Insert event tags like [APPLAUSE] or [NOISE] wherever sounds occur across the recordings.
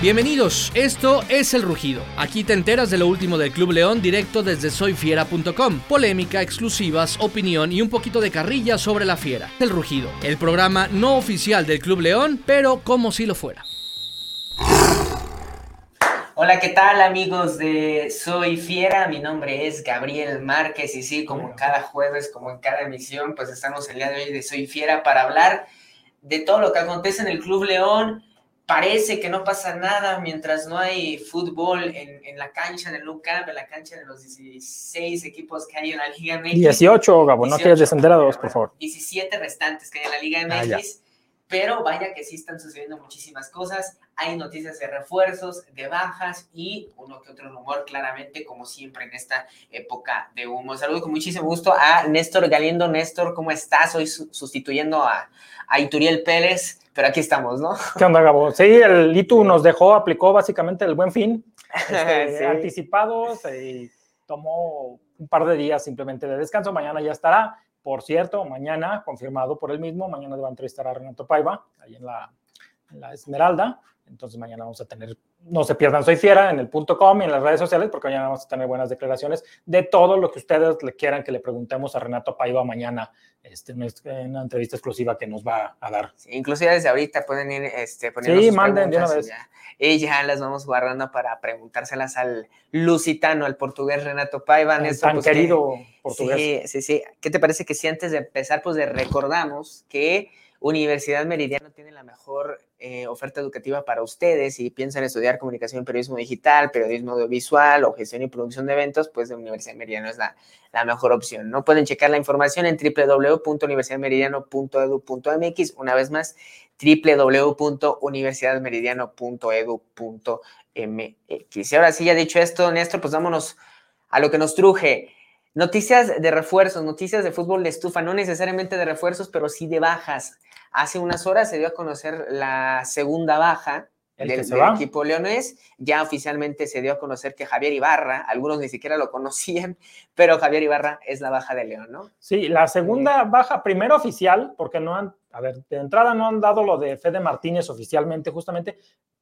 Bienvenidos, esto es El Rugido. Aquí te enteras de lo último del Club León directo desde soyfiera.com. Polémica, exclusivas, opinión y un poquito de carrilla sobre la fiera. El Rugido, el programa no oficial del Club León, pero como si lo fuera. Hola, ¿qué tal amigos de Soy Fiera? Mi nombre es Gabriel Márquez y sí, como cada jueves, como en cada emisión, pues estamos el día de hoy de Soy Fiera para hablar de todo lo que acontece en el Club León, parece que no pasa nada mientras no hay fútbol en, en la cancha del Nou Camp, en la cancha de los 16 equipos que hay en la Liga MX. 18, Gabo, no quieres descender a dos, por favor. 17 restantes que hay en la Liga MX. Ah, pero vaya que sí están sucediendo muchísimas cosas. Hay noticias de refuerzos, de bajas y uno que otro rumor, claramente, como siempre en esta época de humo. Saludo con muchísimo gusto a Néstor Galiendo. Néstor, ¿cómo estás? Hoy sustituyendo a, a Ituriel Pérez pero aquí estamos, ¿no? ¿Qué onda, Gabo? Sí, el ITU nos dejó, aplicó básicamente el buen fin, [LAUGHS] este, anticipados y tomó un par de días simplemente de descanso. Mañana ya estará. Por cierto, mañana, confirmado por él mismo, mañana va a entrevistar a Renato Paiva, ahí en la, en la Esmeralda. Entonces mañana vamos a tener, no se pierdan Soy Fiera en el punto com y en las redes sociales, porque mañana vamos a tener buenas declaraciones de todo lo que ustedes le quieran que le preguntemos a Renato Paiva mañana este, en una entrevista exclusiva que nos va a dar. inclusive desde ahorita pueden ir este, poniendo Sí, manden de una vez. Y ya, las vamos guardando para preguntárselas al lusitano, al portugués Renato Paiva. El tan pues, querido portugués. Sí, sí, sí. ¿Qué te parece que si antes de empezar, pues le recordamos que Universidad Meridiano tiene la mejor eh, oferta educativa para ustedes y piensan estudiar comunicación, periodismo digital, periodismo audiovisual o gestión y producción de eventos, pues de Universidad Meridiano es la, la mejor opción. No pueden checar la información en www.universidadmeridiano.edu.mx. Una vez más, www.universidadmeridiano.edu.mx. Y ahora sí, ya dicho esto, Néstor, pues vámonos a lo que nos truje. Noticias de refuerzos, noticias de fútbol de estufa, no necesariamente de refuerzos, pero sí de bajas. Hace unas horas se dio a conocer la segunda baja del, equipo leonés. Ya oficialmente se dio a conocer que Javier Ibarra, algunos ni siquiera lo conocían, [LAUGHS] pero Javier Ibarra es la baja de León, ¿no? Sí, la segunda baja, primero oficial, porque no han, a ver, de entrada no han dado lo de Fede Martínez oficialmente, justamente,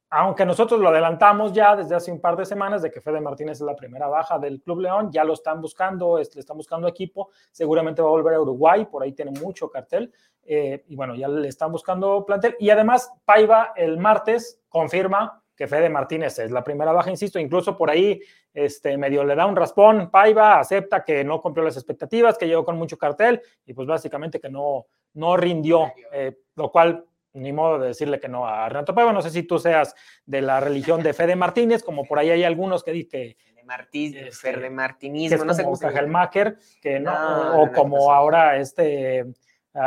aunque nosotros lo adelantamos ya desde hace un par de semanas de que Fede Martínez es la primera baja del Club León, ya lo están buscando, le están buscando equipo, seguramente va a volver a Uruguay, por ahí tiene mucho cartel, eh, y bueno, ya le están buscando plantel, y además Paiva el martes confirma que Fede Martínez es la primera baja, insisto, incluso por ahí este, medio le da un raspón, Paiva acepta que no cumplió las expectativas, que llegó con mucho cartel, y pues básicamente que no, no rindió, eh, lo cual ni modo de decirle que no a Renato Paiva. No sé si tú seas de la religión de Fede Martínez, como por ahí hay algunos que dicen que Fede Martinismo, no sé cómo se que no, o como ahora este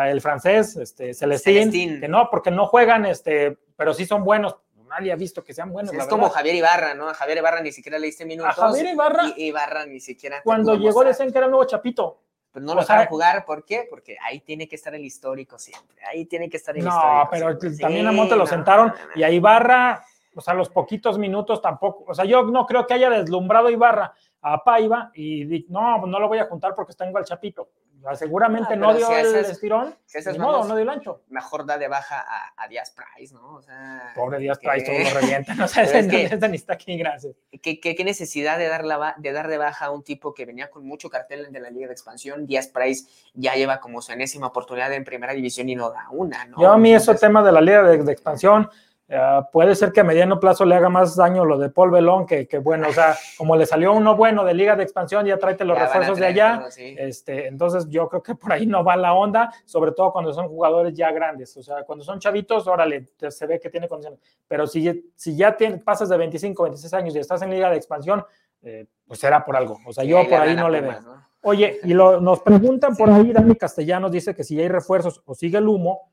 el francés, este Celestín, que no, porque no juegan, este, pero sí son buenos. Nadie ha visto que sean buenos. es como Javier Ibarra, ¿no? A Javier Ibarra ni siquiera le diste minutos. A Javier Ibarra. Y Ibarra ni siquiera. Cuando llegó decían que era nuevo Chapito. Pues no lo sabe jugar, ¿por qué? Porque ahí tiene que estar el histórico siempre, ahí tiene que estar el histórico. No, pero también a Monte lo sentaron y a Ibarra, o sea, los poquitos minutos tampoco, o sea, yo no creo que haya deslumbrado a Ibarra a Paiva y no, no lo voy a juntar porque está igual Chapito seguramente ah, no dio el estirón, si modo, no dio el ancho. Mejor da de baja a, a Díaz Price, ¿no? O sea, Pobre Díaz Price, todo lo revienta, no [LAUGHS] sé, ese, ni está aquí, gracias. ¿qué, necesidad de dar, la, de dar de baja a un tipo que venía con mucho cartel de la Liga de Expansión? Díaz Price ya lleva como su enésima oportunidad en Primera División y no da una, ¿no? Yo a mí ese tema de la Liga de Expansión Ah, puede ser que a mediano plazo le haga más daño lo de Paul Belón que, que, bueno, o sea, [LAUGHS] como le salió uno bueno de Liga de Expansión, ya tráete los refuerzos de allá. este, entonces yo creo que por ahí no va la onda, sobre todo cuando son jugadores ya grandes. O sea, cuando son chavitos, órale, se ve que tiene condiciones. Pero si, si ya pasas de 25, 26 años y estás en Liga de Expansión, eh, pues será por algo. O sea, yo por ahí no le veo. Oye, y [LAUGHS] lo, nos preguntan por ahí, Dani Castellanos dice que si hay refuerzos o sigue el humo,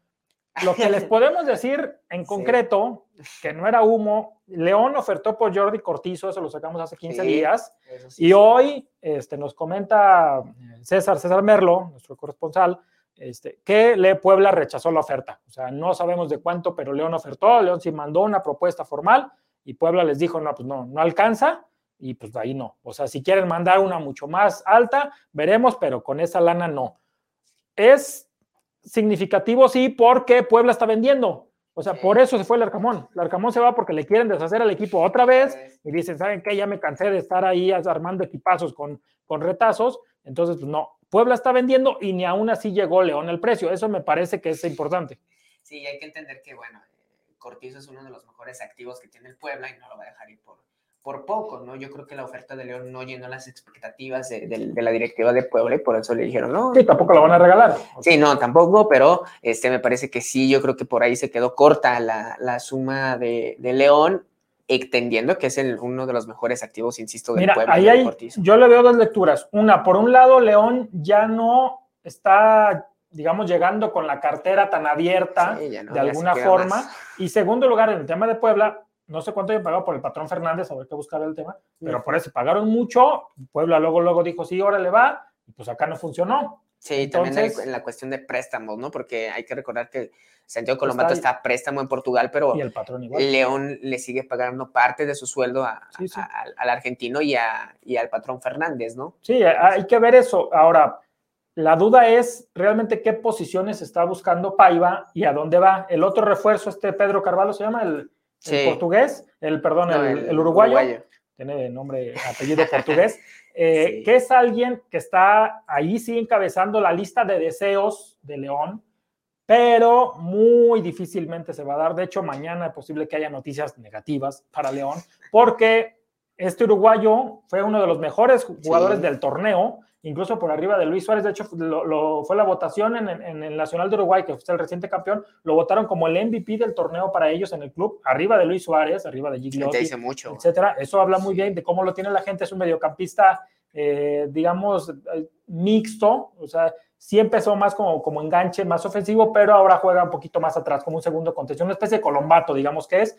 lo que les [LAUGHS] podemos decir en concreto, que no era humo, León ofertó por Jordi Cortizo, eso lo sacamos hace 15 días, y hoy este, nos comenta César, César Merlo, nuestro corresponsal, este, que Le Puebla rechazó la oferta. O sea, no sabemos de cuánto, pero León ofertó, León sí mandó una propuesta formal y Puebla les dijo, no, pues no, no alcanza y pues ahí no. O sea, si quieren mandar una mucho más alta, veremos, pero con esa lana no. Es significativo, sí, porque Puebla está vendiendo. O sea, por eso se fue el Arcamón. El Arcamón se va porque le quieren deshacer al equipo otra vez y dicen, ¿saben qué? Ya me cansé de estar ahí armando equipazos con, con retazos. Entonces, pues no, Puebla está vendiendo y ni aún así llegó León el precio. Eso me parece que es importante. Sí, hay que entender que, bueno, Cortizo es uno de los mejores activos que tiene el Puebla y no lo va a dejar ir por, por poco, ¿no? Yo creo que la oferta de León no llenó las expectativas de, la directiva de Puebla y por eso le dijeron, no. Sí, tampoco lo van a regalar. Sí, no, tampoco, pero este me parece que sí, yo creo que por ahí se quedó corta la, suma de, León, extendiendo que es el, uno de los mejores activos, insisto, del Puebla. Ahí hay, yo le veo dos lecturas. Una, por un lado, León ya no está digamos, llegando con la cartera tan abierta de alguna forma. Y segundo lugar, en el tema de Puebla, no sé cuánto hayan pagado por el patrón Fernández, a ver qué buscar el tema, pero por eso pagaron mucho. Puebla luego, luego dijo, sí, ahora le va, y pues acá no funcionó. Sí, también en la cuestión de préstamos, ¿no? Porque hay que recordar que Santiago Colombato está, a préstamo en Portugal, pero y el patrón igual. León le sigue pagando parte de su sueldo al argentino y, y al patrón Fernández, ¿no? Sí, hay que ver eso. Ahora, la duda es realmente qué posiciones está buscando Paiva y a dónde va. El otro refuerzo, este Pedro Carvalho, se llama el, portugués, el perdón, el, uruguayo, tiene nombre, apellido portugués, [LAUGHS] eh, que es alguien que está ahí sí encabezando la lista de deseos de León, pero muy difícilmente se va a dar. De hecho, mañana es posible que haya noticias negativas para León, porque este uruguayo fue uno de los mejores jugadores del torneo incluso por arriba de Luis Suárez. De hecho, lo, fue la votación en, el Nacional de Uruguay, que fue el reciente campeón, lo votaron como el MVP del torneo para ellos en el club, arriba de Luis Suárez, arriba de Gigliotti, dice mucho. etcétera. Eso habla muy bien de cómo lo tiene la gente. Es un mediocampista, eh, digamos, eh, mixto, o sea, sí empezó más como, como enganche, más ofensivo, pero ahora juega un poquito más atrás, como un segundo contención, una especie de colombato, digamos que es.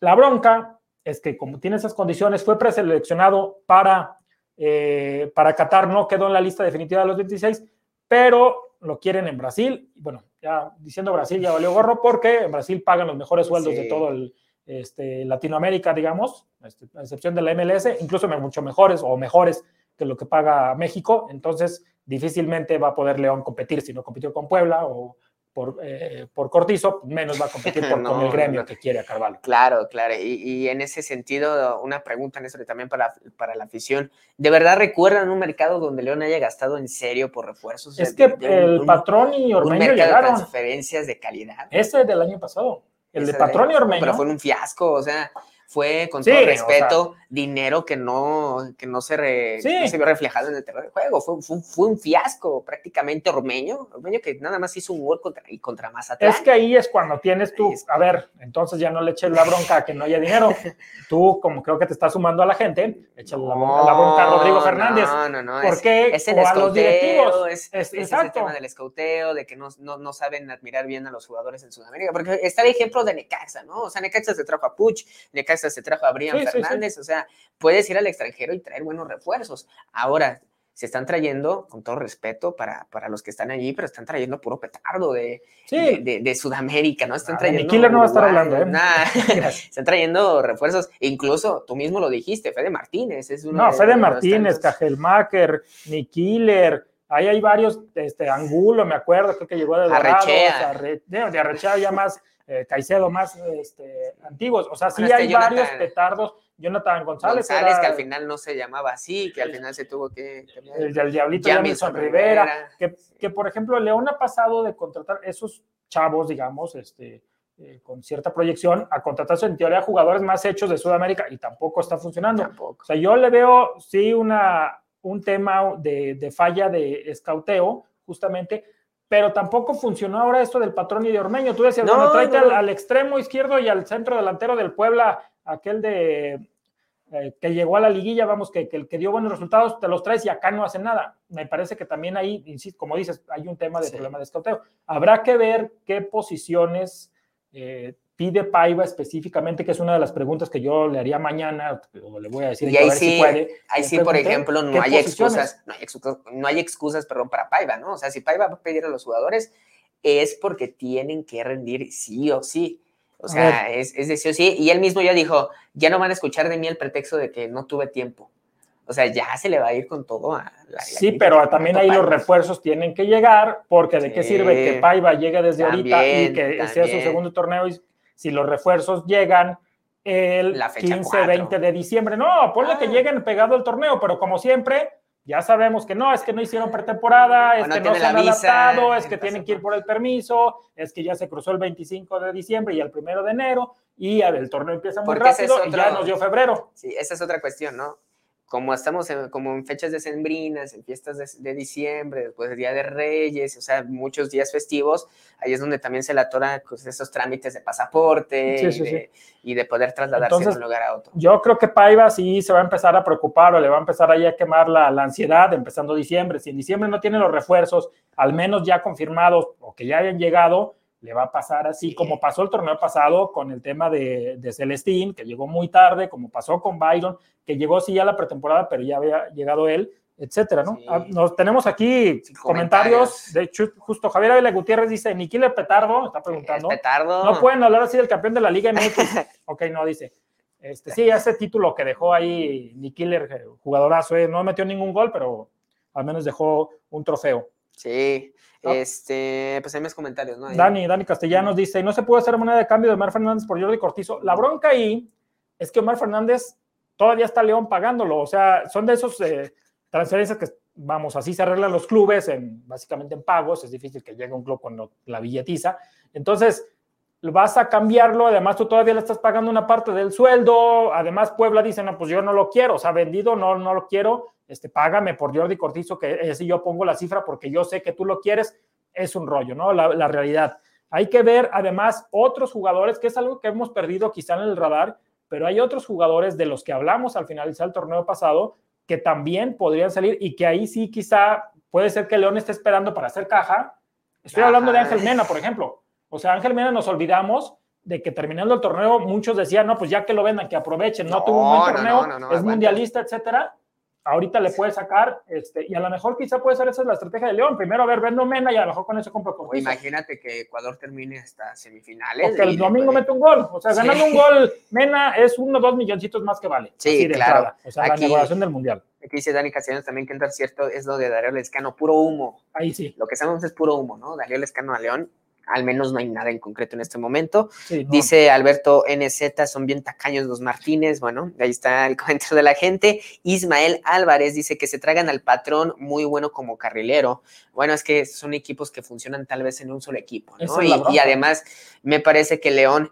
La bronca es que como tiene esas condiciones, fue preseleccionado para eh, para Qatar no quedó en la lista definitiva de los 26, pero lo quieren en Brasil. Bueno, ya diciendo Brasil ya valió gorro porque en Brasil pagan los mejores sueldos de todo el, este, Latinoamérica, digamos, este, a excepción de la MLS, incluso mucho mejores o mejores que lo que paga México. Entonces, difícilmente va a poder León competir si no compitió con Puebla o, por, eh, por Cortizo, menos va a competir por, [LAUGHS] con el gremio que quiere a Carvalho. Claro, claro. Y, en ese sentido, una pregunta, Néstor, también para, para la afición. ¿De verdad recuerdan un mercado donde León haya gastado en serio por refuerzos? Es que el Patrón y Ormeño llegaron. De transferencias de calidad. Ese del año pasado. El de Patrón y Ormeño. Pero fue un fiasco, o sea, fue con todo respeto dinero que no, que no se, vio reflejado en el terreno del juego. Fue, fue, un fiasco prácticamente ormeño, ormeño que nada más hizo un gol contra, y contra Mazatlán. Es que ahí es cuando tienes tú, a ver, entonces ya no le eches la bronca a que no haya dinero. [LAUGHS] tú, como creo que te estás sumando a la gente, echa la, bronca a Rodrigo Fernández. No, no, no. Porque es, el escauteo, es, es, el tema del escauteo, de que no, no, no, saben admirar bien a los jugadores en Sudamérica. Porque está el ejemplo de Necaxa, ¿no? O sea, Necaxa se trajo a Puch, Necaxa se trajo a Brian Fernández, o sea, puedes ir al extranjero y traer buenos refuerzos. Ahora, se están trayendo, con todo respeto para, para los que están allí, pero están trayendo puro petardo de, de, Sudamérica, ¿no? Están ah, trayendo. no va a estar hablando, ¿eh? [LAUGHS] [LAUGHS] están trayendo refuerzos, incluso tú mismo lo dijiste, Fede Martínez es uno No, Fede Martínez, Cajelmacher, Nikiller, ahí hay varios, este, Angulo, me acuerdo, creo que llegó de Dorado, Arrechea. de Arrechea ya más eh, Caicedo más este, antiguos. O sea, sí hay este varios petardos. Jonathan González. González, que al final no se llamaba así, que al final se tuvo que. El, el Diablito Jamison Rivera. Que, que, por ejemplo, León ha pasado de contratar esos chavos, digamos, este, eh, con cierta proyección, a contratarse en teoría jugadores más hechos de Sudamérica y tampoco está funcionando. O sea, yo le veo, sí, una, un tema de, de falla de escauteo, justamente pero tampoco funcionó ahora esto del patrón y de Ormeño. Tú decías, bueno, tráete Al, extremo izquierdo y al centro delantero del Puebla, aquel de eh, que llegó a la liguilla, vamos, que, que, que, dio buenos resultados, te los traes y acá no hacen nada. Me parece que también ahí, insisto, como dices, hay un tema de problema de escauteo. Habrá que ver qué posiciones eh, pide Paiva específicamente, que es una de las preguntas que yo le haría mañana, o le voy a decir y ahí sí, si puede. Ahí sí, por ejemplo, no hay excusas, no hay excusas, no hay excusas, perdón, para Paiva, ¿no? O sea, si Paiva va a pedir a los jugadores, es porque tienen que rendir sí o sí. O sea, es, es de sí o sí. Y él mismo ya dijo, ya no van a escuchar de mí el pretexto de que no tuve tiempo. O sea, ya se le va a ir con todo a la. Sí, pero también ahí los refuerzos tienen que llegar, porque de qué sirve que Paiva llegue desde ahorita y que sea su segundo torneo y si los refuerzos llegan el 15, 20 de diciembre. No, ponle que ah. lleguen pegado al torneo, pero como siempre, ya sabemos que no, es que no hicieron pretemporada, es que no se han adaptado, es que tienen que ir por el permiso, es que ya se cruzó el 25 de diciembre y el 1 de enero, y el torneo empieza muy rápido y ya nos dio febrero. Sí, esa es otra cuestión, ¿no? Como estamos en, como en fechas decembrinas, en fiestas de, diciembre, después del Día de Reyes, o sea, muchos días festivos, ahí es donde también se le atoran pues, esos trámites de pasaporte y, de, poder trasladarse de un lugar a otro. Yo creo que Paiva sí se va a empezar a preocupar o le va a empezar ahí a quemar la, la ansiedad empezando diciembre. Si en diciembre no tiene los refuerzos, al menos ya confirmados o que ya hayan llegado, le va a pasar así, como pasó el torneo pasado con el tema de, de, Celestín, que llegó muy tarde, como pasó con Byron, que llegó sí ya la pretemporada, pero ya había llegado él, etcétera, ¿no? Ah, nos tenemos aquí comentarios. de hecho, justo Javier Ávila Gutiérrez dice, Niquile Petardo, está preguntando. Petardo. No pueden hablar así del campeón de la Liga MX. [LAUGHS] ok, no, dice. Este, sí, ese título que dejó ahí Niquiller, eh, jugadorazo, eh, no metió ningún gol, pero al menos dejó un trofeo. Sí, este, pues hay más comentarios, ¿no? Dani, Dani Castellanos dice, no se puede hacer moneda de cambio de Omar Fernández por Jordi Cortizo. La bronca ahí es que Omar Fernández todavía está León pagándolo, o sea, son de esos eh, transferencias que, vamos, así se arreglan los clubes, en, básicamente en pagos, es difícil que llegue un club con la billetiza. Entonces, vas a cambiarlo, además tú todavía le estás pagando una parte del sueldo, además Puebla dice, no, pues yo no lo quiero, o sea, vendido, no, no lo quiero, este, págame por Jordi Cortizo, que si yo pongo la cifra porque yo sé que tú lo quieres, es un rollo, ¿no? La, realidad. Hay que ver además otros jugadores, que es algo que hemos perdido quizá en el radar, pero hay otros jugadores de los que hablamos al finalizar el torneo pasado que también podrían salir y que ahí sí quizá puede ser que León esté esperando para hacer caja. Estoy hablando de Ángel Mena, por ejemplo. O sea, Ángel Mena nos olvidamos de que terminando el torneo muchos decían, no, pues ya que lo vendan, que aprovechen, no, tuvo un buen torneo, es mundialista, etcétera ahorita le puede sacar, este, y a lo mejor quizá puede ser esa es la estrategia de León. Primero, a ver, vendo Mena y a lo mejor con eso compro Cortizo. Imagínate que Ecuador termine hasta semifinales. Porque el domingo mete un gol. O sea, ganando un gol, Mena es uno o dos milloncitos más que vale. Sí, claro. O sea, la negociación del Mundial. Aquí dice Dani Castellanos también que entra cierto es lo de Darío Lescano, puro humo. Ahí sí. Lo que sabemos es puro humo, ¿no? Darío Lescano a León al menos no hay nada en concreto en este momento. Dice Alberto NZ, son bien tacaños los Martínez. Bueno, ahí está el [LAUGHS] comentario de la gente. Ismael Álvarez dice que se tragan al patrón muy bueno como carrilero. Bueno, es que son equipos que funcionan tal vez en un solo equipo, ¿no? Y, además, me parece que León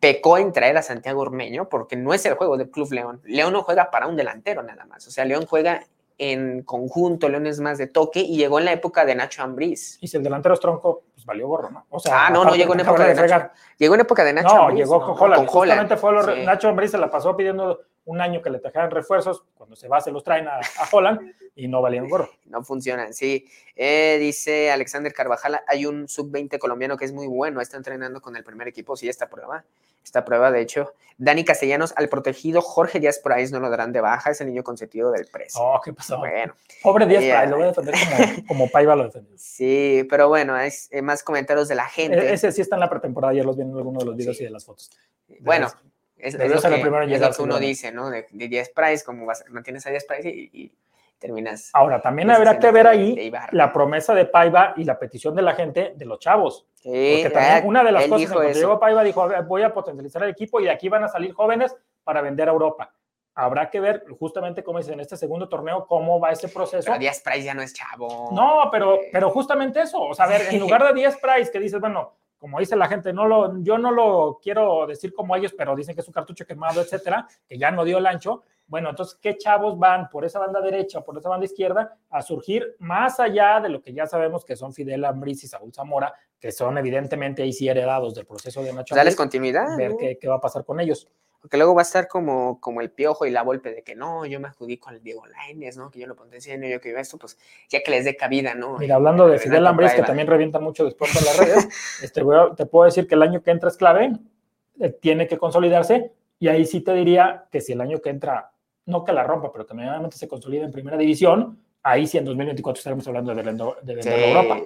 pecó en traer a Santiago Ormeño porque no es el juego del Club León. León no juega para un delantero nada más. O sea, León juega en conjunto, León es más de toque y llegó en la época de Nacho Ambriz. Y si el delantero es tronco, valió gorro, ¿no? O sea, ah, no, no llegó en época de, Nacho. Llegó en época de Nacho No, llegó con Holland. Justamente fue Nacho Ambriz se la pasó pidiendo un año que le trajeran refuerzos, cuando se va se los traen a, Holland y no valían gorro. No funcionan, sí. Eh, dice Alexander Carvajal, hay un sub-20 colombiano que es muy bueno, está entrenando con el primer equipo, sí, esta prueba, esta prueba de hecho. Dani Castellanos, al protegido Jorge Díaz Price no lo darán de baja, es el niño consentido del precio. Oh, ¿qué pasó? Bueno. Pobre Díaz Price, lo voy a defender como, [LAUGHS] como Paiva lo defendió. Sí, pero bueno, es eh, más comentarios de la gente. E-, ese sí está en la pretemporada, ya los vi en alguno de los videos y de las fotos. bueno, es, lo, que, uno dice, ¿no? De, 10 price, como vas, mantienes a 10 price y, terminas. Ahora, también habrá que ver ahí la promesa de Paiva y la petición de la gente de los chavos. Sí, Porque también una de las cosas que llegó Paiva dijo, voy a potencializar el equipo y de aquí van a salir jóvenes para vender a Europa. Habrá que ver, justamente como dice en este segundo torneo, cómo va ese proceso. Pero 10 Price ya no es chavo. No, pero, pero justamente eso. O sea, a ver, en lugar de 10 Price, que dices, bueno, como dice la gente, no lo, yo no lo quiero decir como ellos, pero dicen que es un cartucho quemado, etcétera, que ya no dio el ancho. Bueno, entonces, ¿qué chavos van por esa banda derecha o por esa banda izquierda a surgir más allá de lo que ya sabemos que son Fidel Ambris y Saúl Zamora, que son evidentemente ahí sí heredados del proceso de Nacho? Darles continuidad. Ver qué, qué va a pasar con ellos porque luego va a estar como, como el piojo y la golpe de que no, yo me adjudico al Diego Lainez, ¿no? Que yo lo potencié, yo que iba esto, pues ya que les dé cabida, ¿no? Mira, hablando de Fidel Ambris, que también revienta mucho después de las redes, [LAUGHS] este, te puedo decir que el año que entra es clave, eh, tiene que consolidarse, y ahí sí te diría que si el año que entra, no que la rompa, pero que medianamente se consolida en primera división, ahí sí en 2024 estaremos hablando de vender, Europa.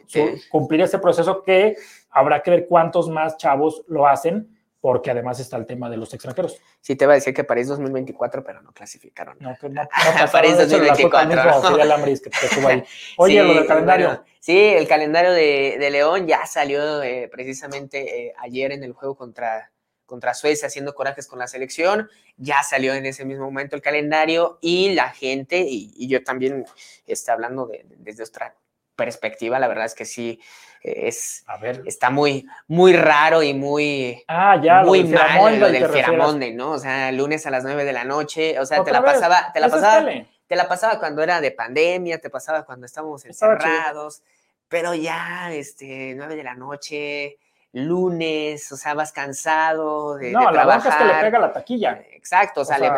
Cumplir ese proceso que habrá que ver cuántos más chavos lo hacen porque además está el tema de los extranjeros. Sí, te va a decir que París 2024, pero no clasificaron. No, que no, no [LAUGHS] París 2024. [LAUGHS] Oye, lo del calendario. sí, el calendario de, de León ya salió eh, precisamente eh, ayer en el juego contra, contra Suecia haciendo corajes con la selección. Ya salió en ese mismo momento el calendario y la gente, y, yo también está hablando de, desde otra perspectiva, la verdad es que sí es a ver. está muy muy raro y muy ah, ya, muy mal lo del Firamonde, ¿no? O sea, lunes a las 9 de la noche, o sea, te la pasaba, te la pasaba, te la pasaba cuando era de pandemia, te pasaba cuando estábamos encerrados, pero ya este 9 de la noche, lunes, o sea, vas cansado de, no, la verdad es que le pega la taquilla. Exacto, o sea, le,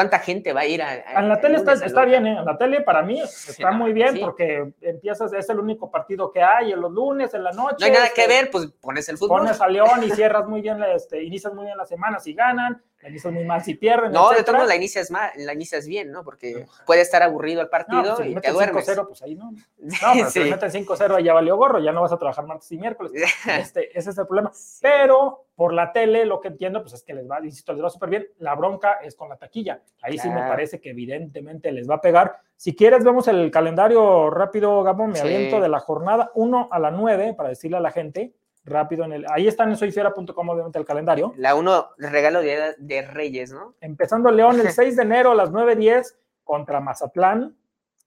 ¿Cuánta gente va a ir a.? en la tele está, bien, ¿eh? En la tele para mí está muy bien porque empiezas, es el único partido que hay en los lunes, en la noche. No hay nada que este, ver, pues pones el fútbol. Pones a León y cierras muy bien, este, inicias muy bien la semana si ganan, la inicias muy mal si pierden. No, de todos modos la inicias mal, la inicias bien, ¿no? Porque puede estar aburrido el partido pues, y te duermes. 5-0, pues ahí no. No, [LAUGHS] pero si meten 5-0 ya valió gorro, ya no vas a trabajar martes y miércoles. [LAUGHS] Este, ese es el problema. Pero por la tele, lo que entiendo, pues es que les va, insisto, les va súper bien. La bronca es con la taquilla. Ahí sí me parece que evidentemente les va a pegar. Si quieres, vemos el calendario rápido, Gabón, me aviento de la jornada 1 a la 9 para decirle a la gente rápido en el. Ahí está en soyfiera.com, obviamente, el calendario. La 1, regalo de, de, Reyes, ¿no? Empezando León el [LAUGHS] 6 de enero a las 9:10 contra Mazatlán.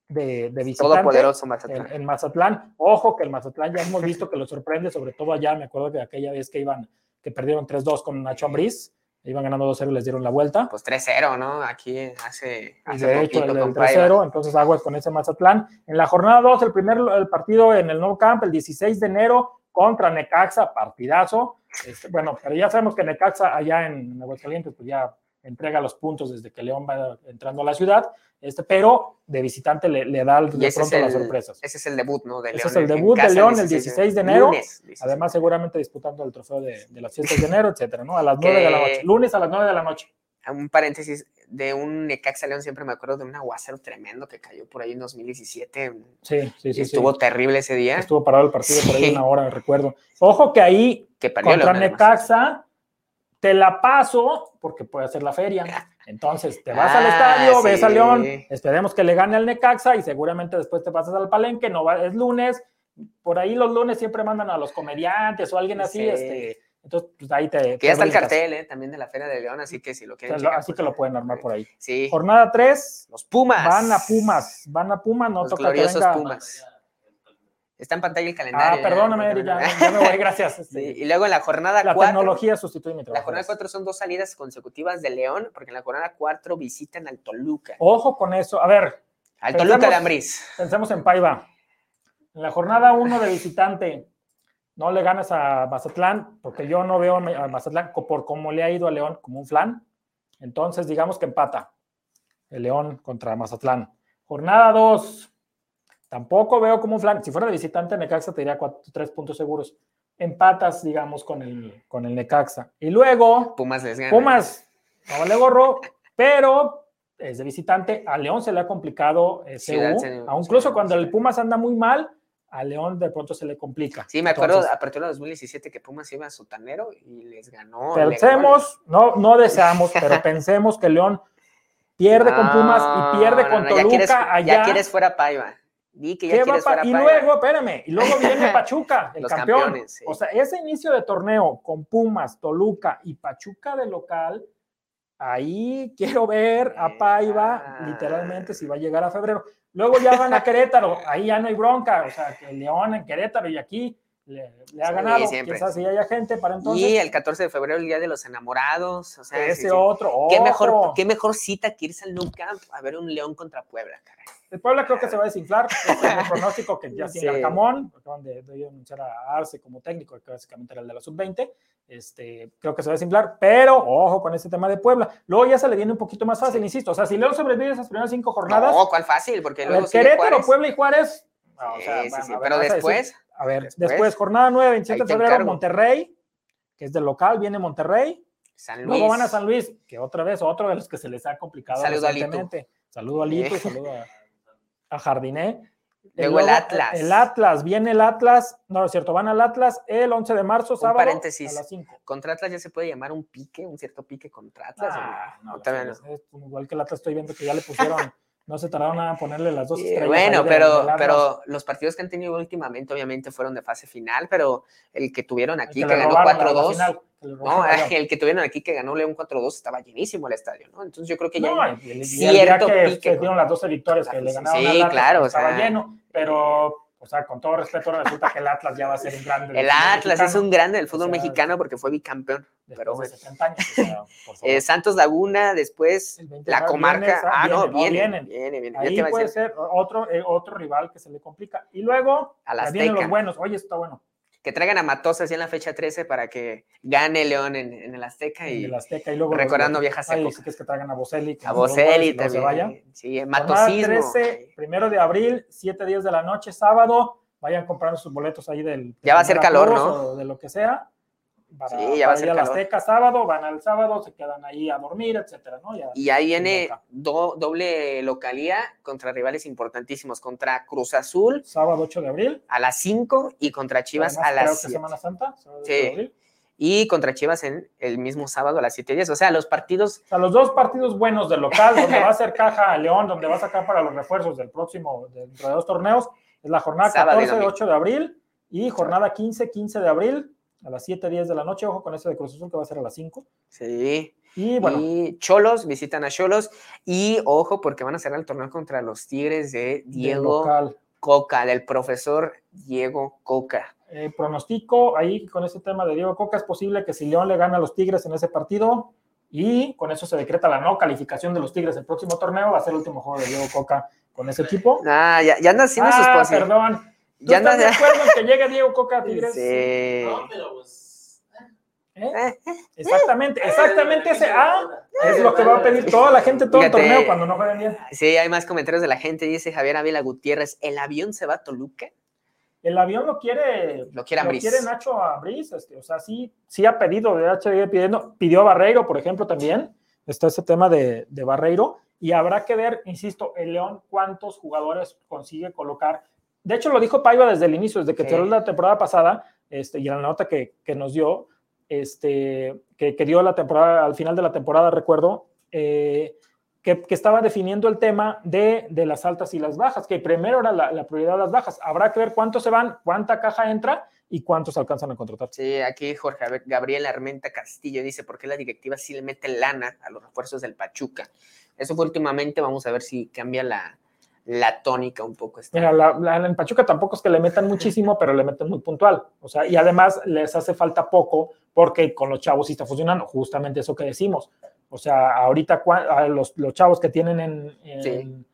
De, de visitante. Todopoderoso Mazatlán. En, Mazatlán. Ojo que el Mazatlán ya hemos visto que lo sorprende, sobre todo allá. Me acuerdo que aquella vez que iban que perdieron 3-2 con Nacho Ambriz. Iban ganando 2-0 y les dieron la vuelta. Pues 3-0, ¿no? Aquí hace, hace de hecho, el, 3-0, entonces aguas con ese Mazatlán. En la jornada 2, el primer el partido en el Nou Camp, el 16 de enero, contra Necaxa, partidazo. Este, bueno, pero ya sabemos que Necaxa allá en Aguascalientes, pues ya entrega los puntos desde que León va entrando a la ciudad, este, pero de visitante le, da de pronto las sorpresas. Ese es el debut, ¿no? De León, ese es el debut de León el 16 de enero, además seguramente disputando el trofeo de, las fiestas de [LAUGHS] enero, etcétera, ¿no? A las 9 de la noche, lunes a las 9 de la noche. Un paréntesis, de un Necaxa León siempre me acuerdo de un aguacero tremendo que cayó por ahí en 2017. Sí, sí, sí. Estuvo terrible ese día. Estuvo parado el partido por ahí una hora, recuerdo. Ojo que ahí, que contra Necaxa te la paso porque puede ser la feria. [LAUGHS] Entonces te vas al ah, estadio, ves a León, esperemos que le gane al Necaxa y seguramente después te pasas al Palenque, no va, es lunes, por ahí los lunes siempre mandan a los comediantes o alguien así, este, entonces pues ahí te... Que ya está el cartel, ¿eh? también de la Feria de León, así que si lo quieren... así que lo pueden armar por ahí. Sí. Jornada 3. Los Pumas. Van a Pumas, van a Pumas, no los toca gloriosos que Pumas. Está en pantalla el calendario. Ah, perdóname, ya, ya, me voy, gracias. [LAUGHS] Este. y luego en la jornada 4. La tecnología sustituye mi trabajo. La jornada 4 son dos salidas consecutivas de León, porque en la jornada 4 visitan al Toluca. Ojo con eso. A ver. Al Toluca de Ambriz. Pensemos en Paiva. En la jornada 1 de visitante, no le ganas a Mazatlán, porque yo no veo a Mazatlán por cómo le ha ido a León como un flan. Entonces, digamos que empata el León contra Mazatlán. Jornada 2 Tampoco veo como un flan. Si fuera de visitante, Necaxa te diría tres puntos seguros. Empatas, digamos, con el, con el Necaxa. Y luego. Pumas les gana. Pumas, no vale gorro, pero es de visitante. A León se le ha complicado ese incluso cuando el Pumas anda muy mal, a León de pronto se le complica. Sí, me acuerdo a partir de 2017 que Pumas iba a sotanero y les ganó. Pensemos, no, no deseamos, pero [LAUGHS] pensemos que León pierde con Pumas y pierde con Toluca ya quieres, allá. Ya quieres fuera Paiva y luego, espérame, y luego viene [LAUGHS] Pachuca, el campeón. O sea, ese inicio de torneo con Pumas, Toluca y Pachuca de local, ahí quiero ver a Paiva, literalmente, si va a llegar a febrero. Luego ya van a Querétaro, ahí ya no hay bronca, o sea, que León en Querétaro y aquí le, ha ganado. Siempre. Quizás si haya gente para entonces. Y el 14 de febrero, el Día de los Enamorados. O sea, ese otro. ¿Qué mejor, ¿Qué mejor cita que irse al Nou Camp a ver un León contra Puebla, caray? El Puebla creo que se va a desinflar. Es el pronóstico que ya [LAUGHS] tiene Arcamón. Acaban de, de, anunciar a Arce como técnico, que básicamente era el de la sub-20. Este, creo que se va a desinflar, pero ojo con ese tema de Puebla. Luego ya se le viene un poquito más fácil, insisto. O sea, si León sobrevive esas primeras cinco jornadas. No, ¿cuál fácil? Porque luego. Querétaro, Puebla y Juárez. o sea, sí, sí, pero después. A, ver, después, jornada 9, 27 de febrero, Monterrey, que es del local, viene Monterrey. San Luis. Luego van a San Luis, que otra vez, otro de los que se les ha complicado. Saludo a Lito. Saludo a Lito, saludo a a Jardiné. Luego el Atlas. El Atlas, viene el Atlas, no es cierto, van al Atlas el 11 de marzo, sábado, paréntesis, a las 5. Contra Atlas ya se puede llamar un pique, un cierto pique contra Atlas. Ah, no, igual que el Atlas estoy viendo que ya le pusieron, [LAUGHS] no se tardaron a ponerle las dos estrellas. Bueno, pero, pero los partidos que han tenido últimamente obviamente fueron de fase final, pero el que tuvieron aquí, que, ganó 4-2. No, el que tuvieron aquí que ganó León 4-2 estaba llenísimo el estadio, ¿no? Entonces yo creo que ya hay cierto que, que dieron las 12 victorias que le ganaron sí, claro, estaba lleno, pero o sea, con todo respeto, resulta que el Atlas ya va a ser un grande. El Atlas es un grande del fútbol mexicano porque fue bicampeón. Pero de 60 años, [LAUGHS] eh, Santos Laguna, después la comarca. ah, no, viene, viene, viene, Ahí puede ser otro, eh, otro rival que se le complica. Y luego, a vienen los buenos. Oye, está bueno que traigan a Matosas ya en la fecha 13 para que gane León en, en el Azteca y, el Azteca y luego recordando viejas épocas. que es que traigan a Boselli. A Boselli también. Se vaya. Sí, Matosismo. 13, primero de abril, 7 días de la noche, sábado. Vayan comprando sus boletos ahí del. Ya va a ser calor, ¿no? de lo que sea sí, ya va a ser ir a la Azteca sábado, van al sábado, se quedan ahí a dormir, etcétera, ¿no? y ahí viene doble localía contra rivales importantísimos, contra Cruz Azul. Sábado 8 de abril. A las 5 y contra Chivas a las 7. Semana Santa, sí. Y contra Chivas en el mismo sábado a las 7 días. O sea, los partidos. O sea, los dos partidos buenos del local, donde va a ser [LAUGHS] caja a León, donde va a sacar para los refuerzos del próximo, dentro de dos torneos, es la jornada 14 de 8 de abril y jornada 15, 15 de abril a las 7, 10 de la noche. Ojo con ese de Cruz Azul que va a ser a las 5. Sí. Y bueno. Y Cholos, visitan a Cholos. Y ojo, porque van a cerrar el torneo contra los Tigres de Diego Coca, del profesor Diego Coca. Eh, pronostico ahí con ese tema de Diego Coca, es posible que si León le gana a los Tigres en ese partido y con eso se decreta la no calificación de los Tigres el próximo torneo, va a ser el último juego de Diego Coca con ese equipo. Ah, ya, ya anda haciendo ah, perdón. ¿Ya estás de acuerdo en que llegue Diego Coca a Tigres? Sí. No, pero pues. ¿Eh? ¿Eh? Exactamente, exactamente ese ah, es lo que va a pedir toda la gente todo el torneo cuando no jueguen bien. Sí, hay más comentarios de la gente. Dice Javier Ávila Gutiérrez: ¿el avión se va a Toluca? El avión lo quiere, lo quiere, lo quiere Nacho Ambriz, este, o sea, sí, sí ha pedido, de hecho, pidiendo, pidió a Barreiro, por ejemplo, también, está ese tema de, de Barreiro, y habrá que ver, insisto, el León cuántos jugadores consigue colocar de hecho, lo dijo Paiva desde el inicio, desde que cerró la temporada pasada, este, y en la nota que, nos dio, este, que, dio la temporada, al final de la temporada, recuerdo, eh, que, estaba definiendo el tema de, las altas y las bajas, que primero era la, prioridad de las bajas. Habrá que ver cuántos se van, cuánta caja entra y cuántos alcanzan a contratar. Sí, aquí Jorge Gabriel Armenta Castillo dice, ¿por qué la directiva sí le mete lana a los refuerzos del Pachuca? Eso fue últimamente, vamos a ver si cambia la, la tónica un poco. Está. Mira, la, en Pachuca tampoco es que le metan muchísimo, [LAUGHS] pero le meten muy puntual. O sea, y además les hace falta poco porque con los chavos sí está funcionando, justamente eso que decimos. O sea, ahorita los, los chavos que tienen en,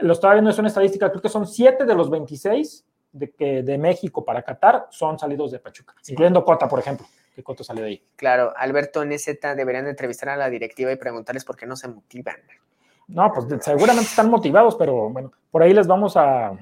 los todavía no es una estadística, creo que son siete de los 26 de, que, de México para Qatar son salidos de Pachuca, incluyendo Cota, por ejemplo. ¿Qué Cota salió de ahí? Claro, Alberto NZ deberían entrevistar a la directiva y preguntarles por qué no se motivan. No, pues seguramente están motivados, pero bueno, por ahí les vamos a,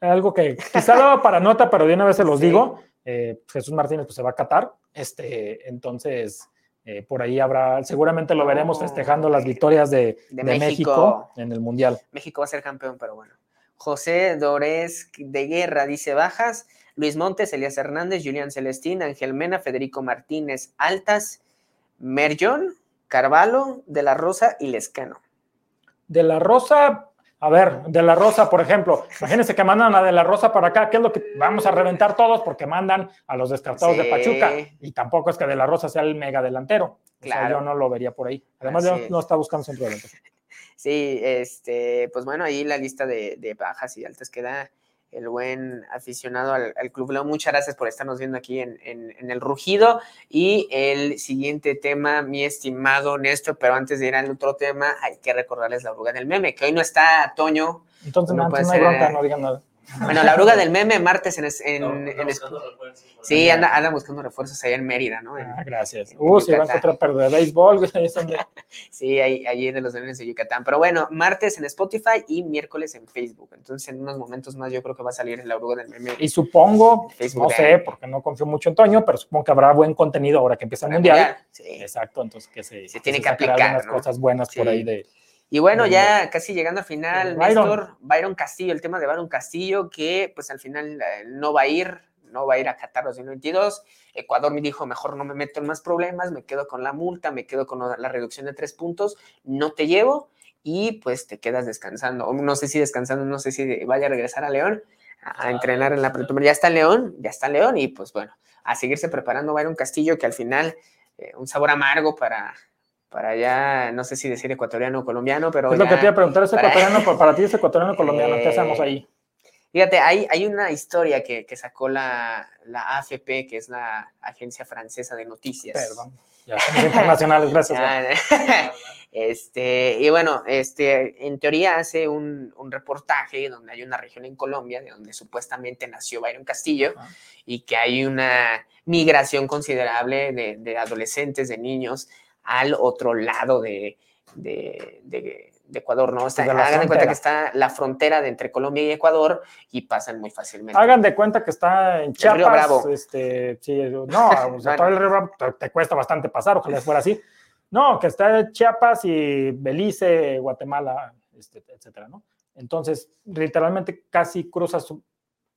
algo que quizá daba [LAUGHS] para nota, pero de una vez se los digo. Eh, Jesús Martínez pues, se va a catar, este, entonces eh, por ahí habrá, seguramente lo veremos oh. festejando las victorias de, México. en el Mundial. México va a ser campeón, pero bueno. José Dores de Guerra dice bajas, Luis Montes, Elías Hernández, Julián Celestín, Ángel Mena, Federico Martínez, Altas, Merjón, Carvalho, De la Rosa y Lescano. De la Rosa, a ver, de la Rosa, por ejemplo, imagínense que mandan a De la Rosa para acá, ¿qué es lo que vamos a reventar todos? Porque mandan a los descartados de Pachuca y tampoco es que De la Rosa sea el mega delantero. Claro. yo no lo vería por ahí. Además, no está buscando centro delantero. Sí, este, pues bueno, ahí la lista de, de bajas y altas queda el buen aficionado al, Club León. Muchas gracias por estarnos viendo aquí en, El Rugido. Y el siguiente tema, mi estimado Néstor, pero antes de ir al otro tema, hay que recordarles la oruga del meme, que hoy no está Toño. Entonces, no, puede ser, no, no digan nada. Bueno, la oruga del meme, martes en... en, en sí, anda, anda, buscando refuerzos allá en Mérida, ¿no? ah, gracias. uh, si van contra perder de béisbol. [LAUGHS] sí, ahí, ahí de los Leones de Yucatán. Pero bueno, martes en Spotify y miércoles en Facebook. Entonces, en unos momentos más yo creo que va a salir la oruga del meme. Y supongo, no sé, porque no confío mucho en Toño, pero supongo que habrá buen contenido ahora que empieza el Mundial. Sí. Exacto, entonces que se, se tiene que, aplicar. ¿no? cosas buenas por ahí de y bueno, ya casi llegando al final, Néstor, Byron Castillo, el tema de Byron Castillo, que pues al final eh, no va a ir, no va a ir a Qatar 2022. Ecuador me dijo, mejor no me meto en más problemas, me quedo con la multa, me quedo con la reducción de tres puntos, no te llevo y pues te quedas descansando. No sé si descansando, no sé si vaya a regresar a León a, entrenar en la pretemporada. Ya está León, ya está León y pues bueno, a seguirse preparando un Castillo, que al final eh, un sabor amargo para, para allá, no sé si decir ecuatoriano o colombiano, pero. Es lo que te iba a preguntar, ¿es ecuatoriano? [LAUGHS] Para, ti es ecuatoriano o colombiano, ¿qué hacemos ahí? Fíjate, hay, hay una historia que, que sacó la, la, AFP, que es la Agencia Francesa de Noticias. Perdón, ya somos internacionales, gracias. [LAUGHS] este, y bueno, este, en teoría hace un, un, reportaje donde hay una región en Colombia de donde supuestamente nació Byron Castillo y que hay una migración considerable de, de, adolescentes, de niños al otro lado de, de de Ecuador, ¿no? hagan de cuenta que está la frontera de entre Colombia y Ecuador y pasan muy fácilmente. Hagan de cuenta que está en Chiapas. El Río Bravo. Este, sí, no, [LAUGHS] o sea, todo el Río Bravo te, cuesta bastante pasar, ojalá fuera así. No, que está en Chiapas y Belice, Guatemala, este, etcétera, ¿no? Entonces, literalmente casi cruzas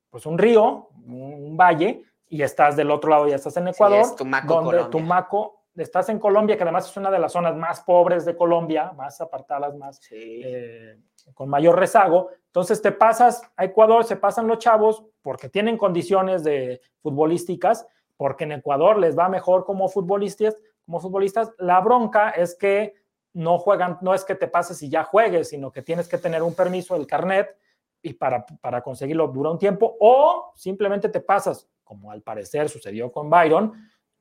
pues, un río, un valle, y estás del otro lado, ya estás en Ecuador, sí, Tumaco, donde Colombia. Tumaco estás en Colombia, que además es una de las zonas más pobres de Colombia, más apartadas, más eh, con mayor rezago. Entonces te pasas a Ecuador, se pasan los chavos porque tienen condiciones de futbolísticas, porque en Ecuador les va mejor como futbolistas, como futbolistas. La bronca es que no juegan, no es que te pases y ya juegues, sino que tienes que tener un permiso, el carnet, y para, para conseguirlo dura un tiempo, o simplemente te pasas, como al parecer sucedió con Byron,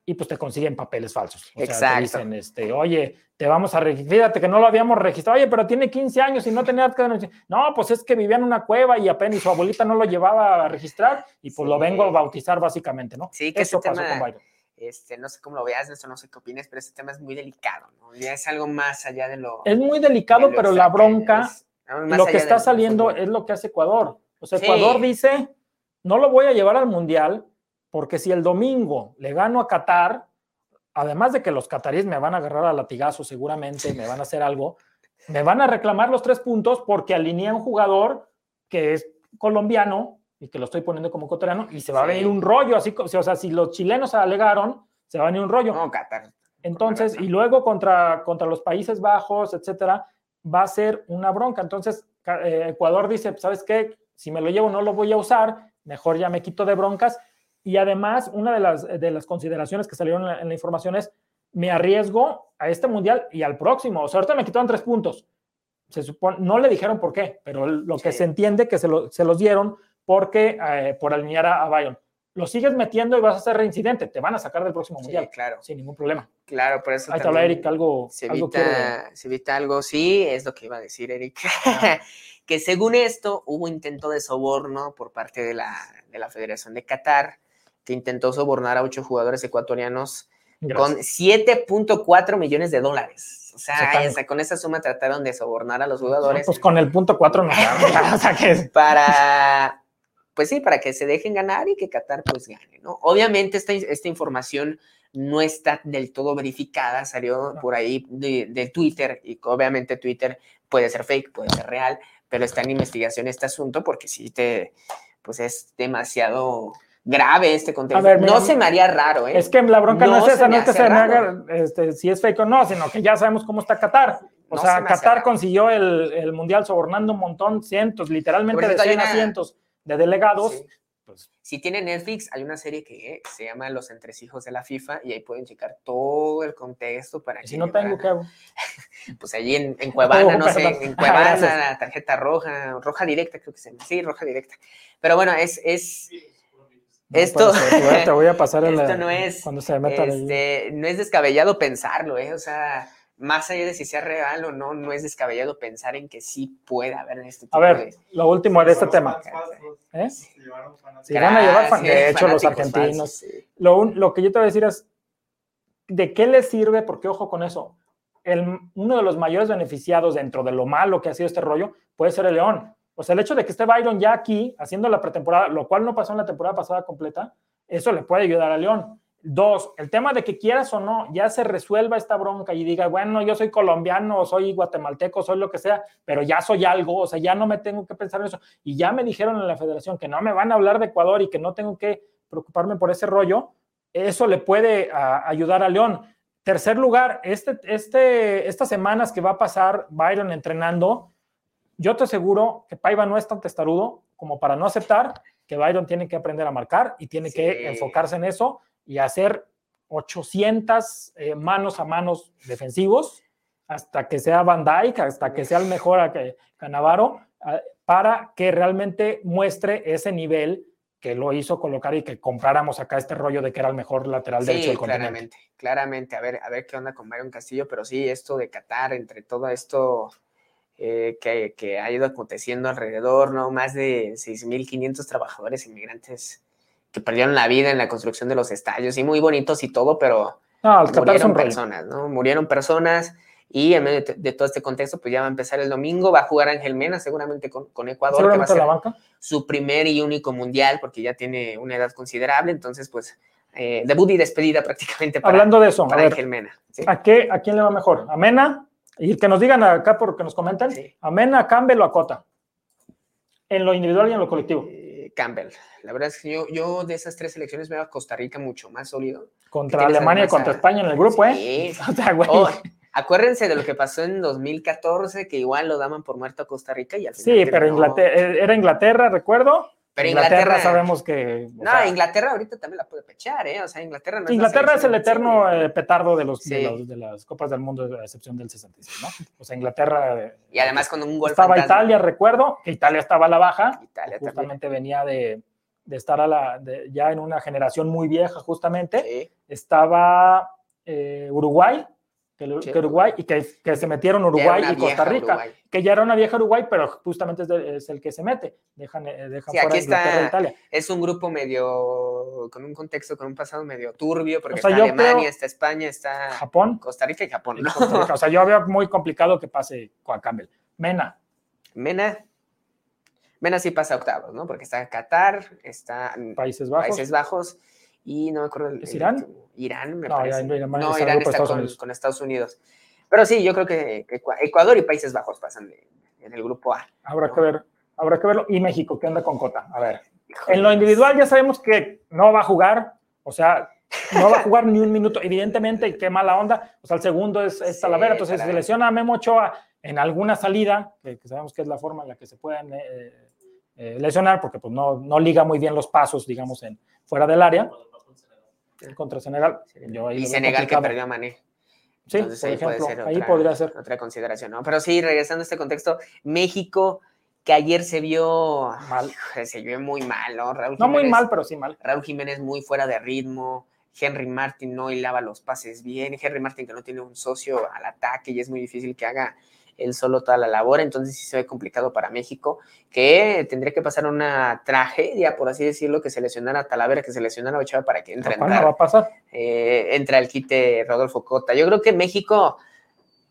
y pues te consiguen papeles falsos. O Exacto. te dicen, este, oye, te vamos a registrar, fíjate que no lo habíamos registrado, oye, pero tiene 15 años y no tenía que No, pues es que vivía en una cueva y apenas su abuelita no lo llevaba a registrar y pues lo vengo a bautizar básicamente, ¿no? Sí, que eso pasó con Byron. Este, no sé cómo lo veas, no sé qué opinas, pero este tema es muy delicado, ¿no? Ya es algo más allá de lo... Es muy delicado, pero la bronca, lo que está saliendo es lo que hace Ecuador. O sea, Ecuador dice, no lo voy a llevar al Mundial, porque si el domingo le gano a Qatar, además de que los cataríes me van a agarrar a latigazo seguramente, me van a hacer algo, me van a reclamar los tres puntos porque alineé a un jugador que es colombiano y que lo estoy poniendo como ecuatoriano y se va a venir un rollo, así, o sea, si los chilenos alegaron, se va a venir un rollo. No, Qatar. Entonces, y luego contra, contra los Países Bajos, etcétera, va a ser una bronca. Entonces, eh, Ecuador dice, ¿sabes qué? Si me lo llevo, no lo voy a usar, mejor ya me quito de broncas y además, una de las, de las consideraciones que salieron en la, información es, me arriesgo a este mundial y al próximo. O sea, ahorita me quitaron tres puntos. Se supone, no le dijeron por qué, pero lo que se entiende que se, se los dieron porque, eh, por alinear a, a Bayern. Lo sigues metiendo y vas a ser reincidente. Te van a sacar del próximo mundial. claro. Sin ningún problema. Claro, por eso. Ahí está Eric, algo. Se evita, se evita algo, sí, es lo que iba a decir Eric. [LAUGHS] que según esto hubo intento de soborno por parte de la, de la Federación de Qatar que intentó sobornar a ocho jugadores ecuatorianos con 7.4 millones de dólares. O sea, con esa suma trataron de sobornar a los jugadores. pues con el punto 4 no. [LAUGHS] o sea, que... Para, pues sí, para que se dejen ganar y que Qatar pues gane, ¿no? Obviamente esta, esta información no está del todo verificada, salió por ahí de, de, Twitter y obviamente Twitter puede ser fake, puede ser real, pero está en investigación este asunto porque sí te, pues es demasiado grave este contexto. no se me haría raro, ¿eh? Es que la bronca no, es esa, no es que se me haga este, si es fake o no, sino que ya sabemos cómo está Qatar. O sea, Qatar consiguió el, el, Mundial sobornando un montón, cientos, literalmente decenas, una... cientos de delegados. Sí. Pues, si tienen Netflix, hay una serie que se llama Los Entresijos de la FIFA y ahí pueden checar todo el contexto para ¿Y Si no tengo, ¿qué hago? [LAUGHS] pues allí en, en Cuevana, [LAUGHS] oh, no sé, en Cuevana, [LAUGHS] tarjeta roja, roja directa, creo que se llama. Sí, roja directa. Pero bueno, es, es, esto, te voy a pasar [LAUGHS] esto no es, cuando se meta este, no es descabellado pensarlo, ¿eh? O sea, más allá de si sea real o no, no es descabellado pensar en que sí puede haber este tipo A ver, lo último de este tema. ¿Eh? Si van a llevar fan, de hecho, los argentinos. Lo, lo, que yo te voy a decir es, ¿de qué les sirve? Porque ojo con eso. El, uno de los mayores beneficiados dentro de lo malo que ha sido este rollo puede ser el León. O sea, el hecho de que esté Byron ya aquí haciendo la pretemporada, lo cual no pasó en la temporada pasada completa, eso le puede ayudar a León. Dos, el tema de que quieras o no, ya se resuelva esta bronca y diga, bueno, yo soy colombiano, soy guatemalteco, soy lo que sea, pero ya soy algo, o sea, ya no me tengo que pensar en eso. Y ya me dijeron en la federación que no me van a hablar de Ecuador y que no tengo que preocuparme por ese rollo. Eso le puede ayudar a León. Tercer lugar, este, este, estas semanas que va a pasar Byron entrenando, yo te aseguro que Paiva no es tan testarudo como para no aceptar que Byron tiene que aprender a marcar y tiene sí. que enfocarse en eso y hacer 800 eh, manos a manos defensivos hasta que sea Van Dyke, hasta que sea el mejor Canavaro, ah, para que realmente muestre ese nivel que lo hizo colocar y que compráramos acá este rollo de que era el mejor lateral derecho del claramente, claramente, a ver, a ver qué onda con Byron Castillo, pero sí, esto de Qatar, entre todo esto eh, que, que, ha ido aconteciendo alrededor, ¿no? Más de 6.500 trabajadores inmigrantes que perdieron la vida en la construcción de los estadios, y muy bonitos y todo, pero murieron personas, ¿no? Murieron personas, y en medio de, todo este contexto, pues ya va a empezar el domingo, va a jugar Ángel Mena seguramente con, con Ecuador, que va a ser su primer y único mundial, porque ya tiene una edad considerable, entonces pues eh, debut y despedida prácticamente para, Hablando de eso, Ángel Mena. ¿a, qué, ¿A quién le va mejor? ¿A Mena? Y que nos digan acá porque nos comentan, ¿a Mena, a Campbell o a Cota? En lo individual y en lo colectivo. Eh, Campbell. La verdad es que yo, yo de esas tres selecciones veo a Costa Rica mucho más sólido. Contra Alemania y contra España en el grupo, ¿eh? [LAUGHS] O sea, güey. Oh, Acuérdense de lo que pasó en 2014, que igual lo daban por muerto a Costa Rica y al final. Sí, pero Inglaterra, eh, era Inglaterra, recuerdo. Pero Inglaterra, sabemos que. No, Inglaterra ahorita también la puede pechar, ¿eh? O sea, Inglaterra no Inglaterra es, el eterno eh, petardo de, los, de, las Copas del Mundo, a excepción del 66, ¿no? O sea, Inglaterra. y además con un gol. Estaba Italia, recuerdo, que Italia estaba a la baja. Italia justamente venía de, estar a la, ya en una generación muy vieja, justamente. Estaba eh, Uruguay que, Uruguay y que, que, se metieron Uruguay y Costa Rica, que ya era una vieja Uruguay, pero justamente es, el que se mete, dejan, eh, dejan fuera aquí está, Italia. Es un grupo medio, con un contexto, con un pasado medio turbio, porque está Alemania, está España, está Japón, Costa Rica y Japón. O sea, yo veo muy complicado que pase Juan Campbell. Mena. Mena. Mena sí pasa a octavos, ¿no? Porque está Qatar, está Países Bajos. Países Bajos y no me acuerdo. ¿Es Irán? Irán, me parece. no, Irán está con, Estados Unidos. Pero sí, yo creo que, Ecuador y Países Bajos pasan en el grupo A. Habrá que ver, habrá que verlo. Y México, ¿qué onda con Cota? A ver. En lo individual ya sabemos que no va a jugar, o sea, no va a jugar ni un minuto. Evidentemente, qué mala onda. O sea, el segundo es, es Talavera. Entonces, si se lesiona a Memo Ochoa en alguna salida, que, sabemos que es la forma en la que se pueden eh, eh, lesionar, porque pues no, no liga muy bien los pasos, digamos, en, fuera del área contra Senegal. y Senegal que perdió a Mané. Sí, Entonces, ahí, puede ser ahí podría ser. Otra consideración, ¿no? Pero sí, regresando a este contexto, México, que ayer se vio mal, se vio muy mal, ¿no? no muy mal, pero sí mal. Raúl Jiménez muy fuera de ritmo. Henry Martin no hilaba los pases bien. Henry Martin que no tiene un socio al ataque y es muy difícil que haga él solo toda la labor, entonces sí se ve complicado para México, que tendría que pasar una tragedia, por así decirlo, que seleccionara a Talavera, que seleccionara a Ochoa para que entre, no, va a pasar. Eh, entra el quite Rodolfo Cota. Yo creo que México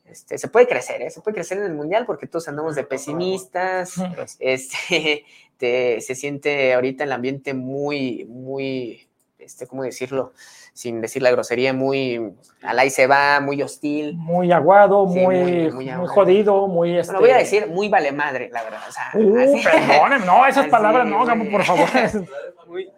este, se puede crecer, ¿eh? se puede crecer en el Mundial porque todos andamos de pesimistas, [LAUGHS] este, [LAUGHS] se siente ahorita el ambiente muy, muy, este, ¿cómo decirlo? sin decir la grosería, muy al ahí se va, muy hostil. Muy aguado, muy, muy, jodido, muy... Este... Lo voy a decir, muy vale madre, la verdad. O sea, uh, no, esas [LAUGHS] palabras no, Gabo, por favor. [LAUGHS] muy,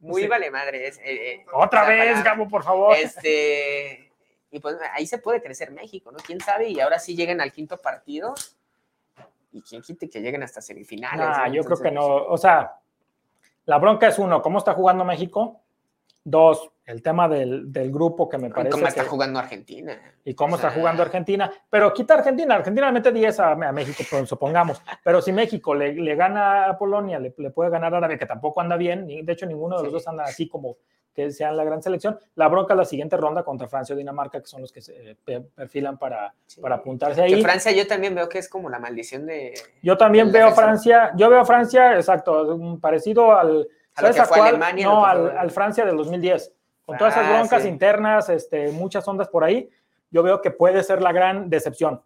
muy vale madre. Eh, eh, Otra vez, Gabo, por favor. Este, y pues ahí se puede crecer México, ¿no? ¿Quién sabe? Y ahora sí llegan al quinto partido. Y quién quite que lleguen hasta semifinales. Ah, yo creo que no. O sea, la bronca es uno, ¿cómo está jugando México? Dos, el tema del, del grupo que me parece. ¿Cómo está jugando Argentina? Y cómo está jugando Argentina. Pero quita Argentina. Argentina le mete 10 a, a México, pues, supongamos. Pero si México le, le gana a Polonia, le, le, puede ganar a Arabia, que tampoco anda bien. De hecho, ninguno de los dos anda así como que sean la gran selección. La bronca es la siguiente ronda contra Francia o Dinamarca, que son los que se eh, perfilan para, para apuntarse ahí. Que Francia yo también veo que es como la maldición de... Yo también veo Francia, yo veo Francia, exacto, parecido al... ¿Sabes a, cuál? no, al, al Francia del 2010 con todas esas ah, broncas internas, este, muchas ondas por ahí, yo veo que puede ser la gran decepción.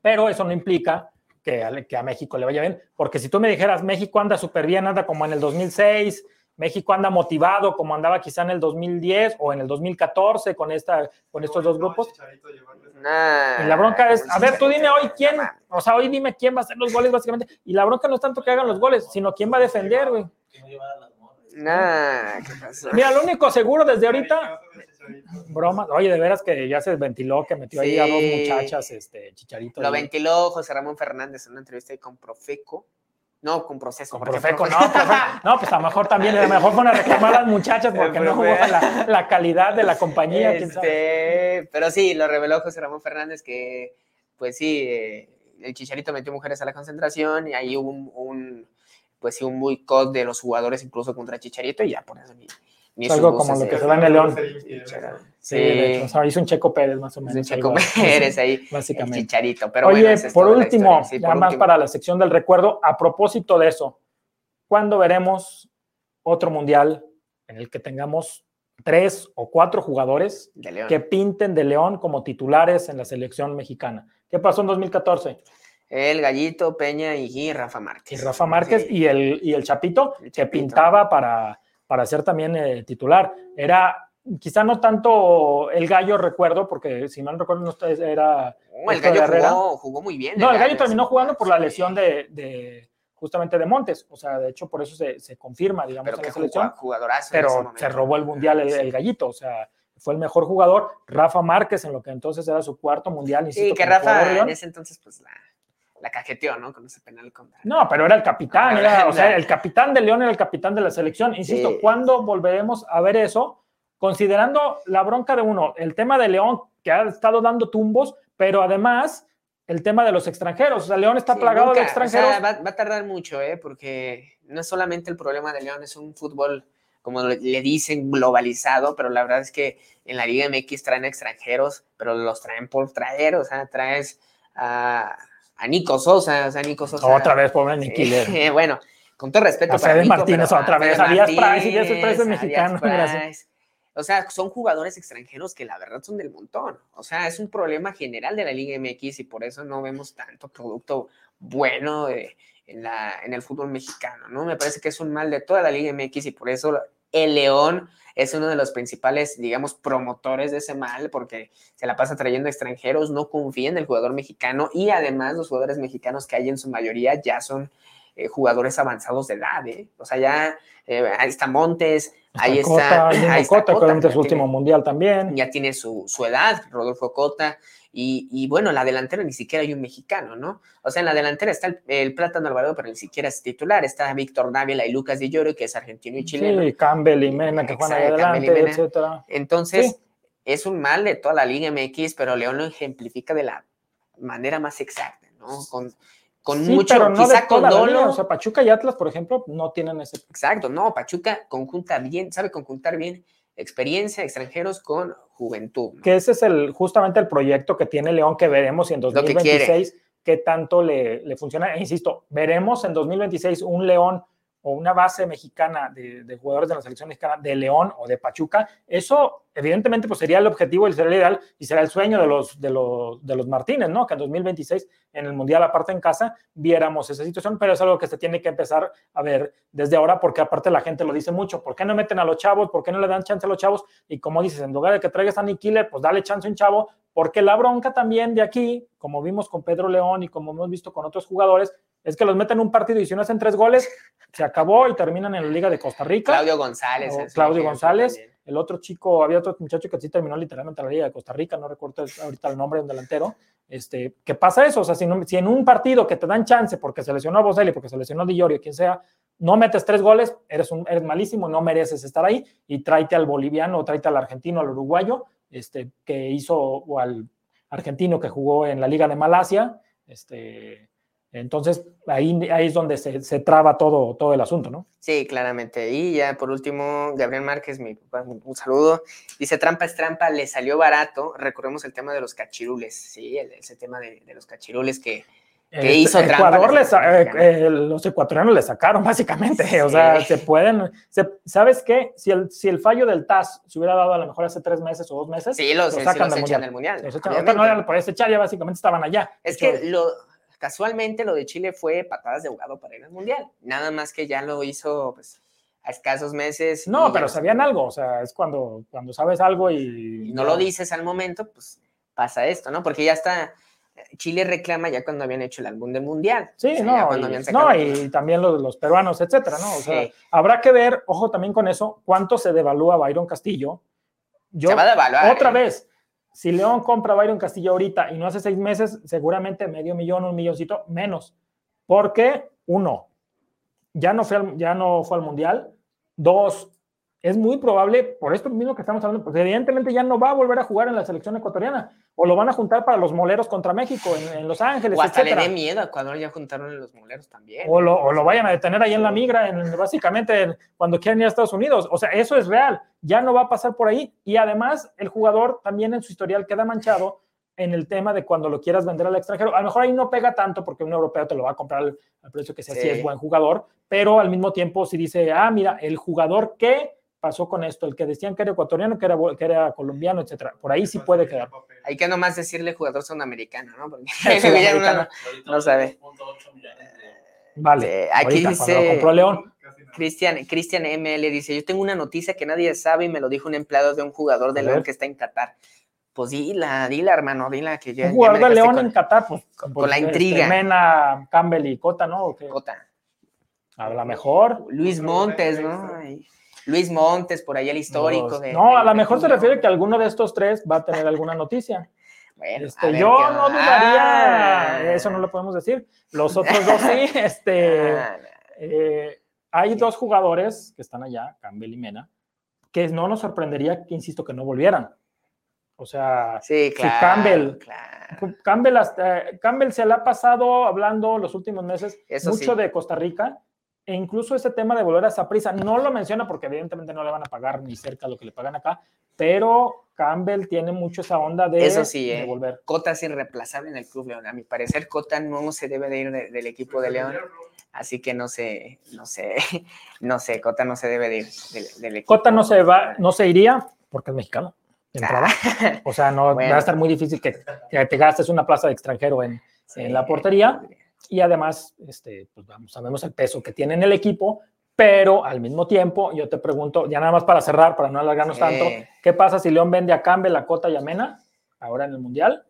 Pero eso no implica que a, que a México le vaya bien, porque si tú me dijeras, México anda súper bien, anda como en el 2006, México anda motivado como andaba quizá en el 2010 o en el 2014 con, esta, con estos dos grupos. y la bronca es, a ver, tú dime hoy quién, o sea, hoy dime quién va a hacer los goles básicamente. Y la bronca no es tanto que hagan los goles, sino quién va a defender, güey. Nah, ¿qué pasó? Mira, lo único seguro desde ahorita. Broma. Oye, de veras que ya se ventiló que metió ahí a dos muchachas, este, Chicharito. Lo ventiló José Ramón Fernández en una entrevista con Profeco. No, con proceso. Con Profeco, no, [LAUGHS] no, pues a lo mejor también, a lo mejor van a reclamar a las muchachas porque no jugó la, la, calidad de la compañía. Este, pero sí, lo reveló José Ramón Fernández que, pues sí, eh, el Chicharito metió mujeres a la concentración y ahí hubo un, pues sí, un boicot de los jugadores incluso contra Chicharito y ya por eso algo como lo que se da en el León. Sí, de hecho, o sea, hizo un Checo Pérez más o menos. Checo Pérez ahí, básicamente. chicharito. Pero Oye, por último, ya más para la sección del recuerdo, a propósito de eso, ¿cuándo veremos otro mundial en el que tengamos tres o cuatro jugadores que pinten de León como titulares en la selección mexicana? ¿Qué pasó en 2014? El Gallito, Peña y Rafa Márquez. Y Rafa Márquez y, el, y el Chapito, que pintaba para para ser también eh, titular. Era quizá no tanto el gallo, recuerdo, porque si mal recuerdo, no era. el gallo jugó, muy bien. No, el gallo terminó jugando por la lesión de, justamente de Montes. O sea, de hecho, por eso se, confirma, digamos, en la selección. pero se robó el mundial el, gallito. O sea, fue el mejor jugador. Rafa Márquez, en lo que entonces era su cuarto mundial. y sí, que Rafa en ese entonces, pues la la cajeteó, ¿no? Con ese penal contra. No, pero era el capitán, era, o sea, el capitán de León era el capitán de la selección. Insisto, ¿cuándo volveremos a ver eso? Considerando la bronca de uno, el tema de León, que ha estado dando tumbos, pero además el tema de los extranjeros. O sea, León está plagado de extranjeros. va, a tardar mucho, ¿eh? Porque no es solamente el problema de León, es un fútbol, como le dicen, globalizado, pero la verdad es que en la Liga MX traen extranjeros, pero los traen por traer, o sea, traes a a Nico Sosa, o sea, Nico Sosa. Otra vez, pobre Nicky [LAUGHS] bueno, con todo respeto. A Fede Martínez otra vez, a Díaz Price, mexicano. O sea, son jugadores extranjeros que la verdad son del montón. O sea, es un problema general de la Liga MX y por eso no vemos tanto producto bueno en, la, en el fútbol mexicano, ¿no? Me parece que es un mal de toda la Liga MX y por eso el León es uno de los principales, digamos, promotores de ese mal, porque se la pasa trayendo extranjeros, no confía en el jugador mexicano y además los jugadores mexicanos que hay en su mayoría ya son eh, jugadores avanzados de edad, ¿eh? O sea, ya eh, ahí está Montes, ahí está... ahí está Cota, su último mundial también. Ya tiene su, su edad, Rodolfo Cota, y, bueno, la delantera ni siquiera hay un mexicano, ¿no? O sea, en la delantera está el, Plátano Alvarado, pero ni siquiera es titular. Está Víctor Dávila y Lucas Di Lloro, que es argentino y chileno. Sí, Campbell y Mena, que juegan ahí adelante, etcétera. Entonces, es un mal de toda la Liga MX, pero León lo ejemplifica de la manera más exacta, ¿no? Con, con mucho, pero no quizá con dolo. O sea, Pachuca y Atlas, por ejemplo, no tienen ese. Exacto, no, Pachuca conjunta bien, sabe conjuntar bien experiencia, extranjeros con juventud. Que ese es el, justamente el proyecto que tiene León, que veremos si en 2026 qué tanto le, le funciona. E insisto, veremos en 2026 un León o una base mexicana de, jugadores de la selección mexicana de León o de Pachuca, eso evidentemente pues sería el objetivo y sería el ideal y será el sueño de los, de los, de los Martínez, ¿no? Que en 2026 en el Mundial aparte en casa viéramos esa situación, pero es algo que se tiene que empezar a ver desde ahora porque aparte la gente lo dice mucho, ¿por qué no meten a los chavos? ¿Por qué no le dan chance a los chavos? Y como dices, en lugar de que traigas a Nick pues dale chance a un chavo, porque la bronca también de aquí, como vimos con Pedro León y como hemos visto con otros jugadores, es que los meten en un partido y si no hacen tres goles, se acabó y terminan en la Liga de Costa Rica. Claudio González. Claudio González. El otro chico, había otro muchacho que sí terminó literalmente en la Liga de Costa Rica, no recuerdo ahorita el nombre de un delantero. Este, ¿Qué pasa eso? O sea, si, en un partido que te dan chance porque se lesionó a Boselli, porque se lesionó a Di Llorio, quien sea, no metes tres goles, eres, un, eres malísimo, no mereces estar ahí y tráete al boliviano, tráete al argentino, al uruguayo, este, que hizo, o al argentino que jugó en la Liga de Malasia, este, entonces, ahí, ahí es donde se, traba todo, todo el asunto, ¿no? Sí, claramente. Y ya por último, Gabriel Márquez, mi un saludo. Dice, trampa es trampa, le salió barato. Recordemos el tema de los cachirules, sí, ese tema de, los cachirules que, que hizo Ecuador eh, eh, los ecuatorianos le sacaron, [LAUGHS] básicamente. O sea, se pueden. ¿Sabes qué? Si el, si el fallo del TAS se hubiera dado a lo mejor hace tres meses o dos meses, sí, los, sacan del mundial. Los echan, no lo podías echar, ya básicamente estaban allá. Es que lo Casualmente lo de Chile fue patadas de ahogado para ir al Mundial. Nada más que ya lo hizo pues, a escasos meses. No, pero sabían algo, o sea, es cuando, cuando sabes algo y... no lo dices al momento, pues pasa esto, ¿no? Porque ya está, Chile reclama ya cuando habían hecho el álbum del Mundial. Sí, no, y, no, y también los, los, peruanos, etcétera, ¿no? O sea, habrá que ver, ojo también con eso, cuánto se devalúa Byron Castillo. Yo, se va a devaluar. Otra ¿eh? vez, si León compra Byron Castillo ahorita y no hace seis meses, seguramente medio millón, un milloncito menos. Porque, uno, ya no fue ya no fue al Mundial. Dos, es muy probable, por esto mismo que estamos hablando, pues evidentemente ya no va a volver a jugar en la selección ecuatoriana, o lo van a juntar para los moleros contra México en, Los Ángeles. O hasta le dé miedo a Ecuador, ya juntaron los moleros también. O lo, o lo vayan a detener ahí en la migra, en, básicamente cuando quieran ir a Estados Unidos. O sea, eso es real, ya no va a pasar por ahí. Y además, el jugador también en su historial queda manchado en el tema de cuando lo quieras vender al extranjero. A lo mejor ahí no pega tanto porque un europeo te lo va a comprar al, precio que sea, si es buen jugador, pero al mismo tiempo si dice, ah, mira, el jugador que pasó con esto, el que decían que era ecuatoriano, que era, que era colombiano, etcétera. Por ahí sí puede quedar. Hay que nomás decirle jugador sudamericano, ¿no? Porque [LAUGHS] [LAUGHS] no, sabe. Vale. aquí dice Cristian, Cristian ML dice, yo tengo una noticia que nadie sabe y me lo dijo un empleado de un jugador de León que está en Qatar. Pues dila, dila, hermano, dila que ya. Un jugador de León en Qatar, pues. Con, la este, intriga. Mena, Campbell y Cota, ¿no? Cota. A lo mejor. Luis Montes, ¿no? Luis Montes, por ahí el histórico. de, no, a lo mejor se refiere que alguno de estos tres va a tener alguna noticia. [LAUGHS] Bueno, este, yo no dudaría, ah. eso no lo podemos decir. Los otros dos sí. [LAUGHS] Este, ah, eh, hay dos jugadores que están allá, Campbell y Mena, que no nos sorprendería que, insisto, que no volvieran. O sea, sí, claro, si Campbell, Campbell, hasta, Campbell se le ha pasado hablando los últimos meses mucho de Costa Rica e incluso ese tema de volver a esa prisa, no lo menciona porque evidentemente no le van a pagar ni cerca lo que le pagan acá, pero Campbell tiene mucho esa onda de, Eso sí, eh, volver. Cota es irreemplazable en el Club León. A mi parecer, Cota no se debe de ir del equipo de León. Así que no sé, no sé, [LAUGHS] no sé, Cota no se debe de ir del, equipo. Cota no se va, no se iría porque es mexicano. Ah. O sea, no va a estar muy difícil que, te gastes una plaza de extranjero en, en la portería y además, este, pues vamos, sabemos el peso que tiene en el equipo, pero al mismo tiempo, yo te pregunto, ya nada más para cerrar, para no alargarnos tanto, ¿qué pasa si León vende a Campbell, a Cota y a Mena ahora en el Mundial?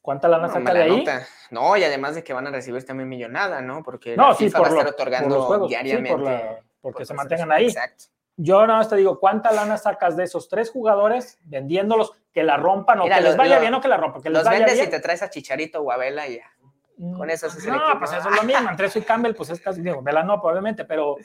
¿Cuánta lana saca de ahí? No, y además de que van a recibir también millonada, ¿no? Porque no, sí, por va a estar otorgando los juegos, diariamente. porque se mantengan ahí. Exacto. Yo nada más te digo, ¿cuánta lana sacas de esos tres jugadores vendiéndolos que la rompan o que les vaya bien o que la rompan? Que los les vendes y te traes a Chicharito o a Vela y ya. Con eso es No, pues eso es lo mismo. Entre eso y Campbell, pues es casi, digo, Vela no, probablemente, pero,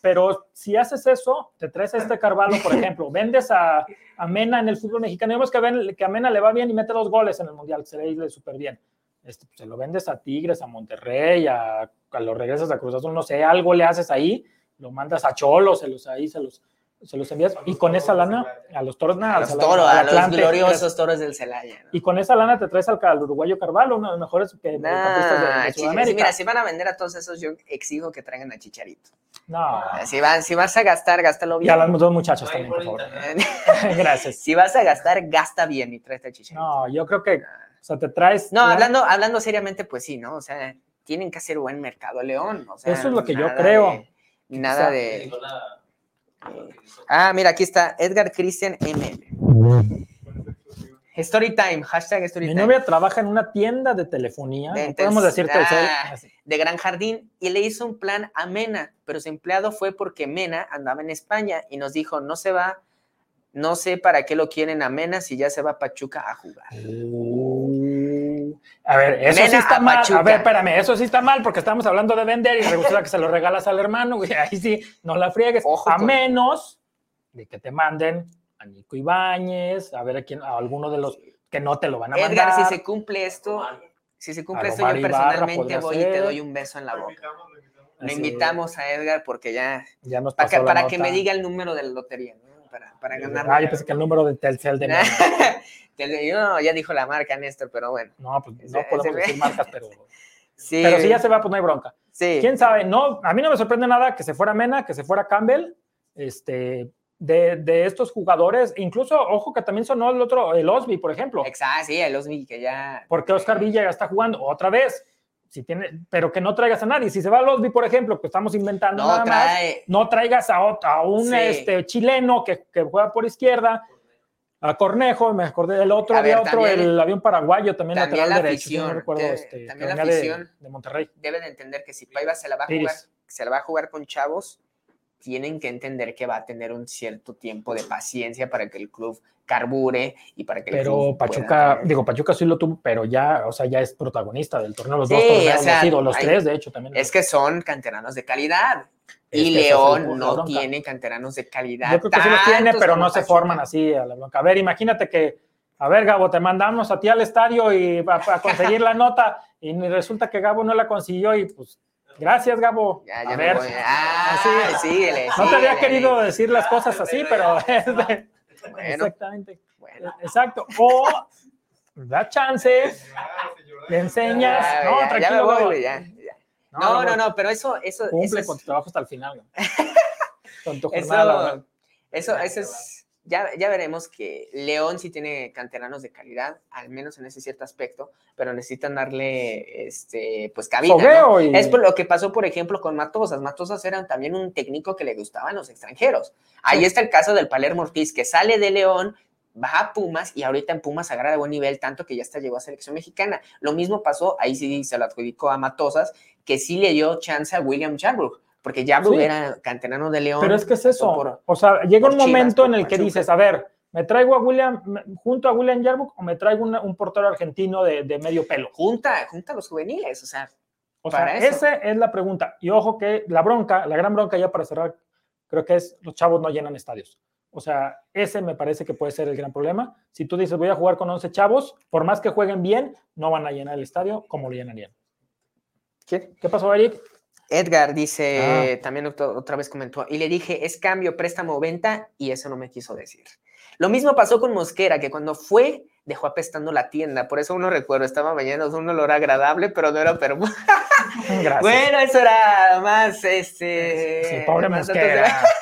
pero si haces eso, te traes a este Carvalho, por ejemplo, vendes a, a Mena en el fútbol mexicano, vemos que, ven, que a Mena le va bien y mete dos goles en el Mundial, se le súper bien. Este, pues, se lo vendes a Tigres, a Monterrey, a, a los regresas a Cruz Azul, no sé, algo le haces ahí, lo mandas a Cholos, se los ahí, se los se los envías y con esa lana a los toros nada, a los toros, a, los gloriosos toros del Celaya. Y con esa lana te traes al, uruguayo Carvalho, uno de los mejores que de, Sudamérica. mira, si van a vender a todos esos, yo exijo que traigan a Chicharito. No. Si, van, si vas a gastar, gástalo bien. Y a los dos muchachos también, por favor. [LAUGHS] Gracias. Si vas a gastar, gasta bien y traes a Chicharito. No, yo creo que, o sea, te traes. No, hablando, hablando seriamente, pues sí, ¿no? O sea, tienen que hacer buen mercado, León. O sea, Eso es lo que yo creo. nada de. Ah, mira, aquí está Edgar Christian M. Storytime, hashtag Storytime. Mi novia trabaja en una tienda de telefonía, podemos decir ah, de Gran Jardín, y le hizo un plan a Mena, pero su empleado fue porque Mena andaba en España y nos dijo, no se va, no sé para qué lo quieren a Mena si ya se va a Pachuca a jugar. A ver, eso sí está mal. A ver, espérame, eso sí está mal porque estamos hablando de vender y resulta que se lo regalas al hermano, güey. Ahí sí, no la friegues. a menos de que te manden a Nico Ibáñez, a ver a quién, a alguno de los que no te lo van a mandar. Edgar, si se cumple esto, si se cumple esto, yo personalmente voy y te doy un beso en la boca. Lo invitamos a Edgar porque ya, ya nos para, que, para que me diga el número de la lotería, ¿no? Para, para ganar. Ah, yo pensé que el número de Telcel de [LAUGHS] no, ya dijo la marca, Néstor, pero bueno. No, pues no podemos decir marcas, pero. [LAUGHS] Sí. Pero si ya se va, pues no hay bronca. Sí. ¿Quién sabe? No, a mí no me sorprende nada que se fuera Mena, que se fuera Campbell, este, de, de estos jugadores. Incluso, ojo, que también sonó el otro, el Osby, por ejemplo. Exacto, sí, el Osby, que ya. Porque Oscar Villa ya está jugando otra vez. Si tiene, pero que no traigas a nadie. Si se va al Osby, por ejemplo, que estamos inventando no nada más, no traigas a, a un este, chileno que, que juega por izquierda a Cornejo, me acordé del otro, había otro, el avión paraguayo también, también lateral derecho, no recuerdo, este, también la afición de, Monterrey. Debe de entender que si Paiva se la va a jugar, se la va a jugar con chavos, tienen que entender que va a tener un cierto tiempo de paciencia para que el club carbure y para que el pero Pachuca, digo, Pachuca sí lo tuvo, pero ya, o sea, ya es protagonista del torneo, los dos torneos, o sea, los tres, de hecho, también. Es que son canteranos de calidad. y León no tiene canteranos de calidad. Yo creo que sí los tiene, pero no se forman así a la bronca. A ver, imagínate que, a ver, Gabo, te mandamos a ti al estadio y para conseguir la nota y resulta que Gabo no la consiguió y pues Gracias, Gabo. Ya, ya a ver. Ah, sí, síguele, No te había querido decir las cosas así, pero exactamente. Exacto. O da chance, le enseñas. no, tranquilo. ya, no, no, no, pero eso, eso. Cumple con tu trabajo hasta el final. [LAUGHS] con tu jornada. Eso, eso, es. Ya, ya, veremos que León sí tiene canteranos de calidad, al menos en ese cierto aspecto, pero necesitan darle este, pues cabida. Es por lo que pasó, por ejemplo, con Matosas. Matosas era también un técnico que le gustaban los extranjeros. Ahí está el caso del Palermo Ortiz, que sale de León, va a Pumas y ahorita en Pumas agarra de buen nivel, tanto que ya hasta llegó a selección mexicana. Lo mismo pasó, ahí sí se lo adjudicó a Matosas, que sí le dio chance a William Jarbrook, porque Jarbrook era canterano de León. Pero es que es eso, o sea, llega un momento en el que dices, a ver, ¿me traigo a William, junto a William Jarbrook o me traigo un portero argentino de, medio pelo? Junta, junta a los juveniles, o sea. O sea, esa es la pregunta. Y ojo que la bronca, la gran bronca ya para cerrar, creo que es los chavos no llenan estadios. O sea, ese me parece que puede ser el gran problema. Si tú dices, voy a jugar con 11 chavos, por más que jueguen bien, no van a llenar el estadio como lo llenarían. ¿Qué, ¿Qué pasó, Eric? Edgar dice, ah. también otra vez comentó, y le dije, es cambio, préstamo o venta, y eso no me quiso decir. Lo mismo pasó con Mosquera, que cuando fue, dejó apestando la tienda. Por eso uno recuerdo, estaba bañando un olor agradable, pero no era pero [LAUGHS] Bueno, eso era más, este... Sí, pobre Mosquera. [LAUGHS]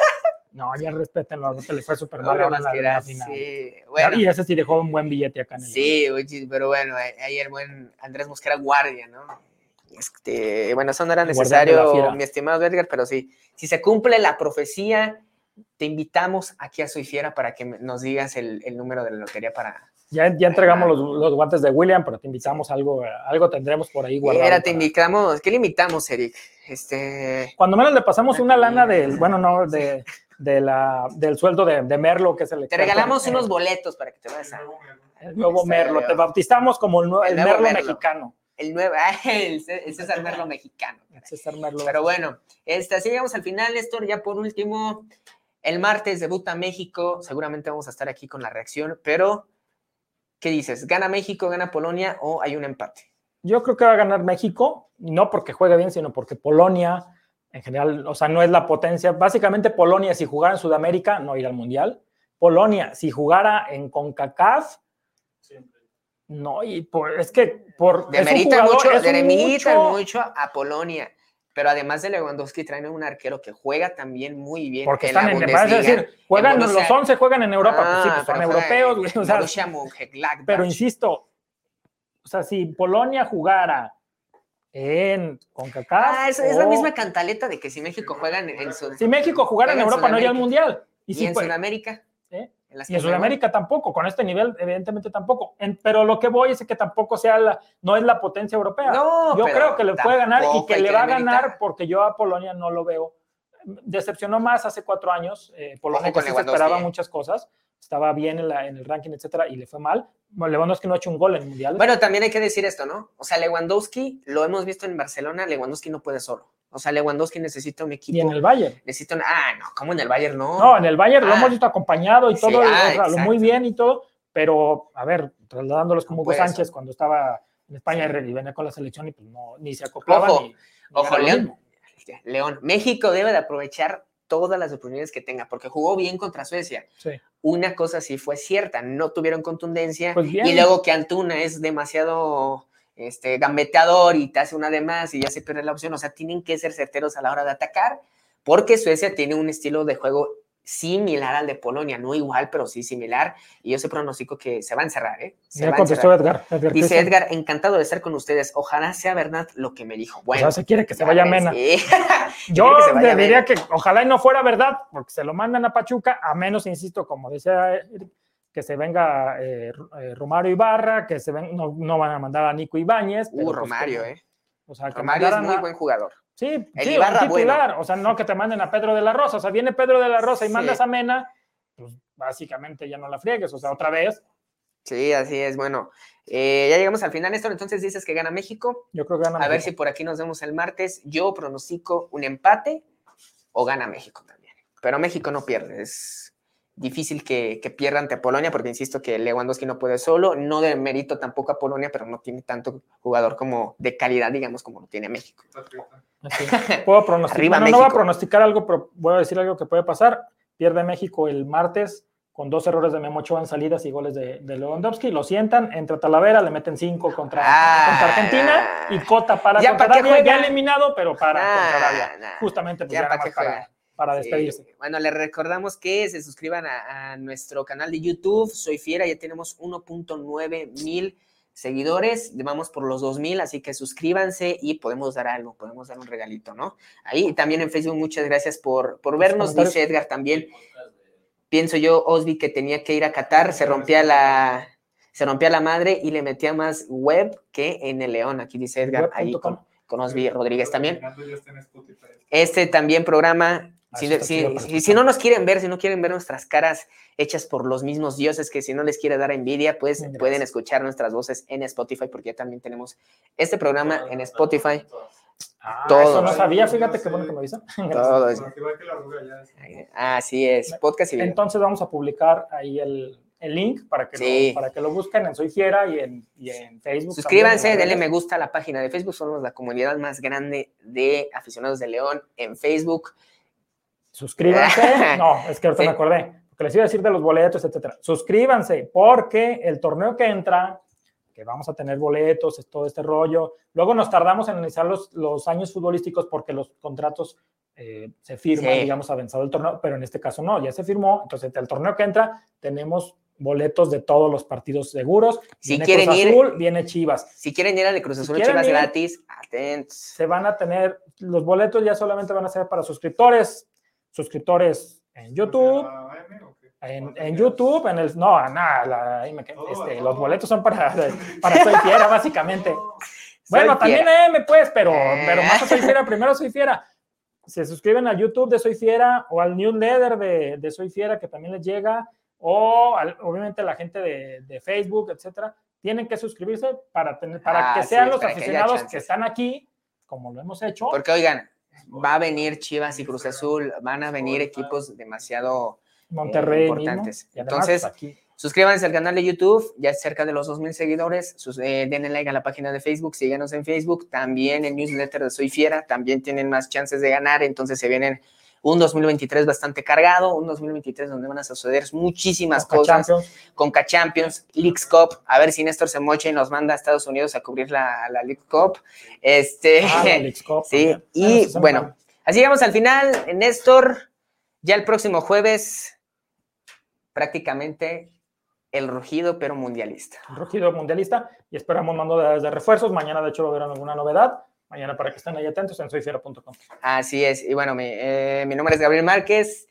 No, ya respétenlo, se le fue súper mal ahora en la, final. Sí, bueno. Y ese sí dejó un buen billete acá en el Sí, pero bueno, ahí el buen Andrés Mosquera guardia, ¿no? Este, bueno, eso no era necesario, mi estimado Edgar, pero sí, si se cumple la profecía, te invitamos aquí a Soy Fiera para que nos digas el, el número de la lotería para, ya, ya entregamos los, los, guantes de William, pero te invitamos algo, algo tendremos por ahí guardado. Mira, te invitamos, ¿qué le invitamos, Eric? Este... Cuando menos le pasamos una lana del, bueno, no, de, de la, del sueldo de, de, Merlo, que es el Te regalamos unos boletos para que te vayas a... El nuevo Merlo, te bautizamos como el, el, Merlo, mexicano. El nuevo, [LAUGHS] el César Merlo mexicano. César Merlo. Pero bueno, este, así llegamos al final, Néstor, ya por último, el martes debuta México, seguramente vamos a estar aquí con la reacción, pero ¿Qué dices? ¿Gana México, gana Polonia o hay un empate? Yo creo que va a ganar México, no porque juegue bien, sino porque Polonia, en general, o sea, no es la potencia. Básicamente, Polonia, si jugara en Sudamérica, no irá al Mundial. Polonia, si jugara en CONCACAF, no, y es que por. Demerita mucho, mucho, mucho a Polonia pero además de Lewandowski traen un arquero que juega también muy bien. Porque están en, es decir, juegan, los 11 juegan en Europa, pues sí, pues son europeos, o sea, pero insisto, o sea, si Polonia jugara en CONCACAF. Ah, es, es la misma cantaleta de que si México juega en, en Si México jugara en Europa, no iría al Mundial. Y, en Sudamérica. ¿Eh? y en Sudamérica tampoco, con este nivel, evidentemente tampoco. pero lo que voy es que tampoco sea la, no es la potencia europea. yo creo que le puede ganar y que le va a ganar porque yo a Polonia no lo veo. Decepcionó más hace cuatro años. Eh, Polonia que se esperaba muchas cosas estaba bien en, la, en, el ranking, etcétera, y le fue mal. Lewandowski no ha hecho un gol en el Mundial. Bueno, también hay que decir esto, ¿no? O sea, Lewandowski, lo hemos visto en Barcelona, Lewandowski no puede solo. O sea, Lewandowski necesita un equipo. Y en el Bayern. Necesita un, ah, no, ¿cómo en el Bayern no? No, en el Bayern lo hemos ah. visto acompañado y todo, ah, muy bien y todo, pero, a ver, trasladándolos como Hugo Sánchez cuando estaba en España y venía con la selección y pues no, ni se acoplaba. Ojo, ojo León. León, México debe de aprovechar todas las oportunidades que tenga, porque jugó bien contra Suecia. Una cosa sí fue cierta, no tuvieron contundencia pues y luego que Antuna es demasiado este, gambeteador y te hace una de más y ya se pierde la opción, o sea, tienen que ser certeros a la hora de atacar, porque Suecia tiene un estilo de juego similar al de Polonia, no igual, pero sí similar. Y yo sé pronostico que se va a encerrar, ¿eh? Se contestó Edgar, Dice Edgar, encantado de estar con ustedes. Ojalá sea verdad lo que me dijo. Bueno, o sea, se quiere que se vaya Mena. [LAUGHS] yo diría que ojalá y no fuera verdad, porque se lo mandan a Pachuca, a menos, insisto, como decía que se venga eh, eh, Romario Ibarra, que se ven, no, van a mandar a Nico Ibáñez. Uh, pues Romario, ¿eh? O sea, Romario es muy buen jugador. Sí, sí un titular. O sea, no que te manden a Pedro de la Rosa. O sea, viene Pedro de la Rosa y mandas a Mena, pues básicamente ya no la friegues. O sea, otra vez. Sí, así es. Bueno, eh, ya llegamos al final, Néstor. Entonces dices que gana México. Yo creo que gana A ver si por aquí nos vemos el martes. Yo pronostico un empate o gana México también. Pero México no pierde, es difícil que, que pierda ante Polonia, porque insisto que Lewandowski no puede solo, no de mérito tampoco a Polonia, pero no tiene tanto jugador como de calidad, digamos, como lo tiene México. [LAUGHS] Puedo pronosticar, no voy a pronosticar algo, pero voy a decir algo que puede pasar. Pierde México el martes con dos errores de Memo Ochoa en salidas y goles de, Lewandowski, lo sientan, entra Talavera, le meten cinco contra, ah, Argentina y Cota para ya contra ya eliminado, pero para justamente pues, ya, para, para, despedirse. Bueno, les recordamos que se suscriban a, nuestro canal de YouTube, Soy Fiera, ya tenemos 1.9 mil seguidores, vamos por los 2000, así que suscríbanse y podemos dar algo, podemos dar un regalito, ¿no? Ahí también en Facebook, muchas gracias por, por vernos, dice Edgar también pienso yo, Osby, que tenía que ir a Qatar, se rompía la, se rompía la madre y le metía más web que en el León. Aquí dice Edgar, ahí con, con, Osby Rodríguez también. Este también programa, ah, si, si, no nos quieren ver, si no quieren ver nuestras caras hechas por los mismos dioses, que si no les quiere dar envidia, pues pueden escuchar nuestras voces en Spotify, porque ya también tenemos este programa en Spotify. Ah, todo. Eso no sabía, fíjate qué bueno que me avisan. [LAUGHS] Todo Así es, podcast y Entonces vamos a publicar ahí el, el link para que, lo, para que lo busquen en Soy Fiera y en, y en Facebook. Suscríbanse, denle me gusta a la página de Facebook, somos la comunidad más grande de aficionados de León en Facebook. Suscríbanse, [LAUGHS] no, es que ahorita me acordé, porque les iba a decir de los boletos, etcétera. Suscríbanse, porque el torneo que entra que vamos a tener boletos, es todo este rollo. Luego nos tardamos en analizar los, los años futbolísticos porque los contratos eh, se firman, digamos, avanzado el torneo, pero en este caso no, ya se firmó. Entonces, el torneo que entra, tenemos boletos de todos los partidos seguros. Si quieren Cruz Azul, ir, viene Chivas. Si quieren ir al de Cruz Azul, Chivas gratis, atentos. Se van a tener, los boletos ya solamente van a ser para suscriptores, suscriptores en YouTube. En, YouTube, en el. No, nada, este, los boletos son para, [LAUGHS] para Soy Fiera, básicamente. bueno, también M, pues, pero, pero más Soy Fiera, primero Soy Fiera. Se suscriben al YouTube de Soy Fiera o al newsletter de, de Soy Fiera, que también les llega, o obviamente la gente de, de, Facebook, etcétera. Tienen que suscribirse para, tener, para que sean los aficionados que, que están aquí, como lo hemos hecho. Porque, oigan, va a venir Chivas y Cruz Azul, van a venir equipos demasiado Monterrey. Eh, importantes. Entonces, pues, suscríbanse al canal de YouTube, ya es cerca de los 2.000 seguidores. Sus, eh, denle like a la página de Facebook, síganos en Facebook. También el newsletter de Soy Fiera, también tienen más chances de ganar. Entonces, se vienen un 2023 bastante cargado, un 2023 donde van a suceder muchísimas cosas con K-Champions, Leagues Cup, a ver si Néstor se mocha y nos manda a Estados Unidos a cubrir la, la League Cup. Este, ah, [LAUGHS] sí, y bueno, así llegamos al final. Néstor, ya el próximo jueves prácticamente el rugido, pero mundialista. El rugido mundialista y esperamos mando de, refuerzos. Mañana, de hecho, va a haber alguna novedad. Mañana para que estén ahí atentos en soyfiera.com. Así es. Y bueno, mi, eh, mi nombre es Gabriel Márquez.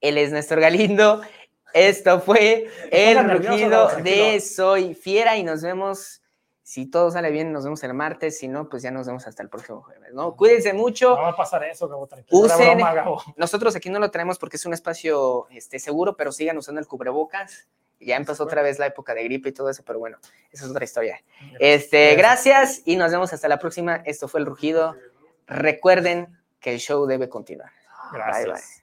Él es Néstor Galindo. Esto fue el rugido de Soy Fiera y nos vemos si todo sale bien, nos vemos el martes. Si no, pues ya nos vemos hasta el próximo jueves, ¿no? Cuídense mucho. No va a pasar eso, Gabo, tranquilo. [LAUGHS] Nosotros aquí no lo tenemos porque es un espacio este, seguro, pero sigan usando el cubrebocas. Ya empezó otra vez la época de gripe y todo eso, pero bueno, esa es otra historia. Este, gracias y nos vemos hasta la próxima. Esto fue El Rugido. Recuerden que el show debe continuar. Gracias.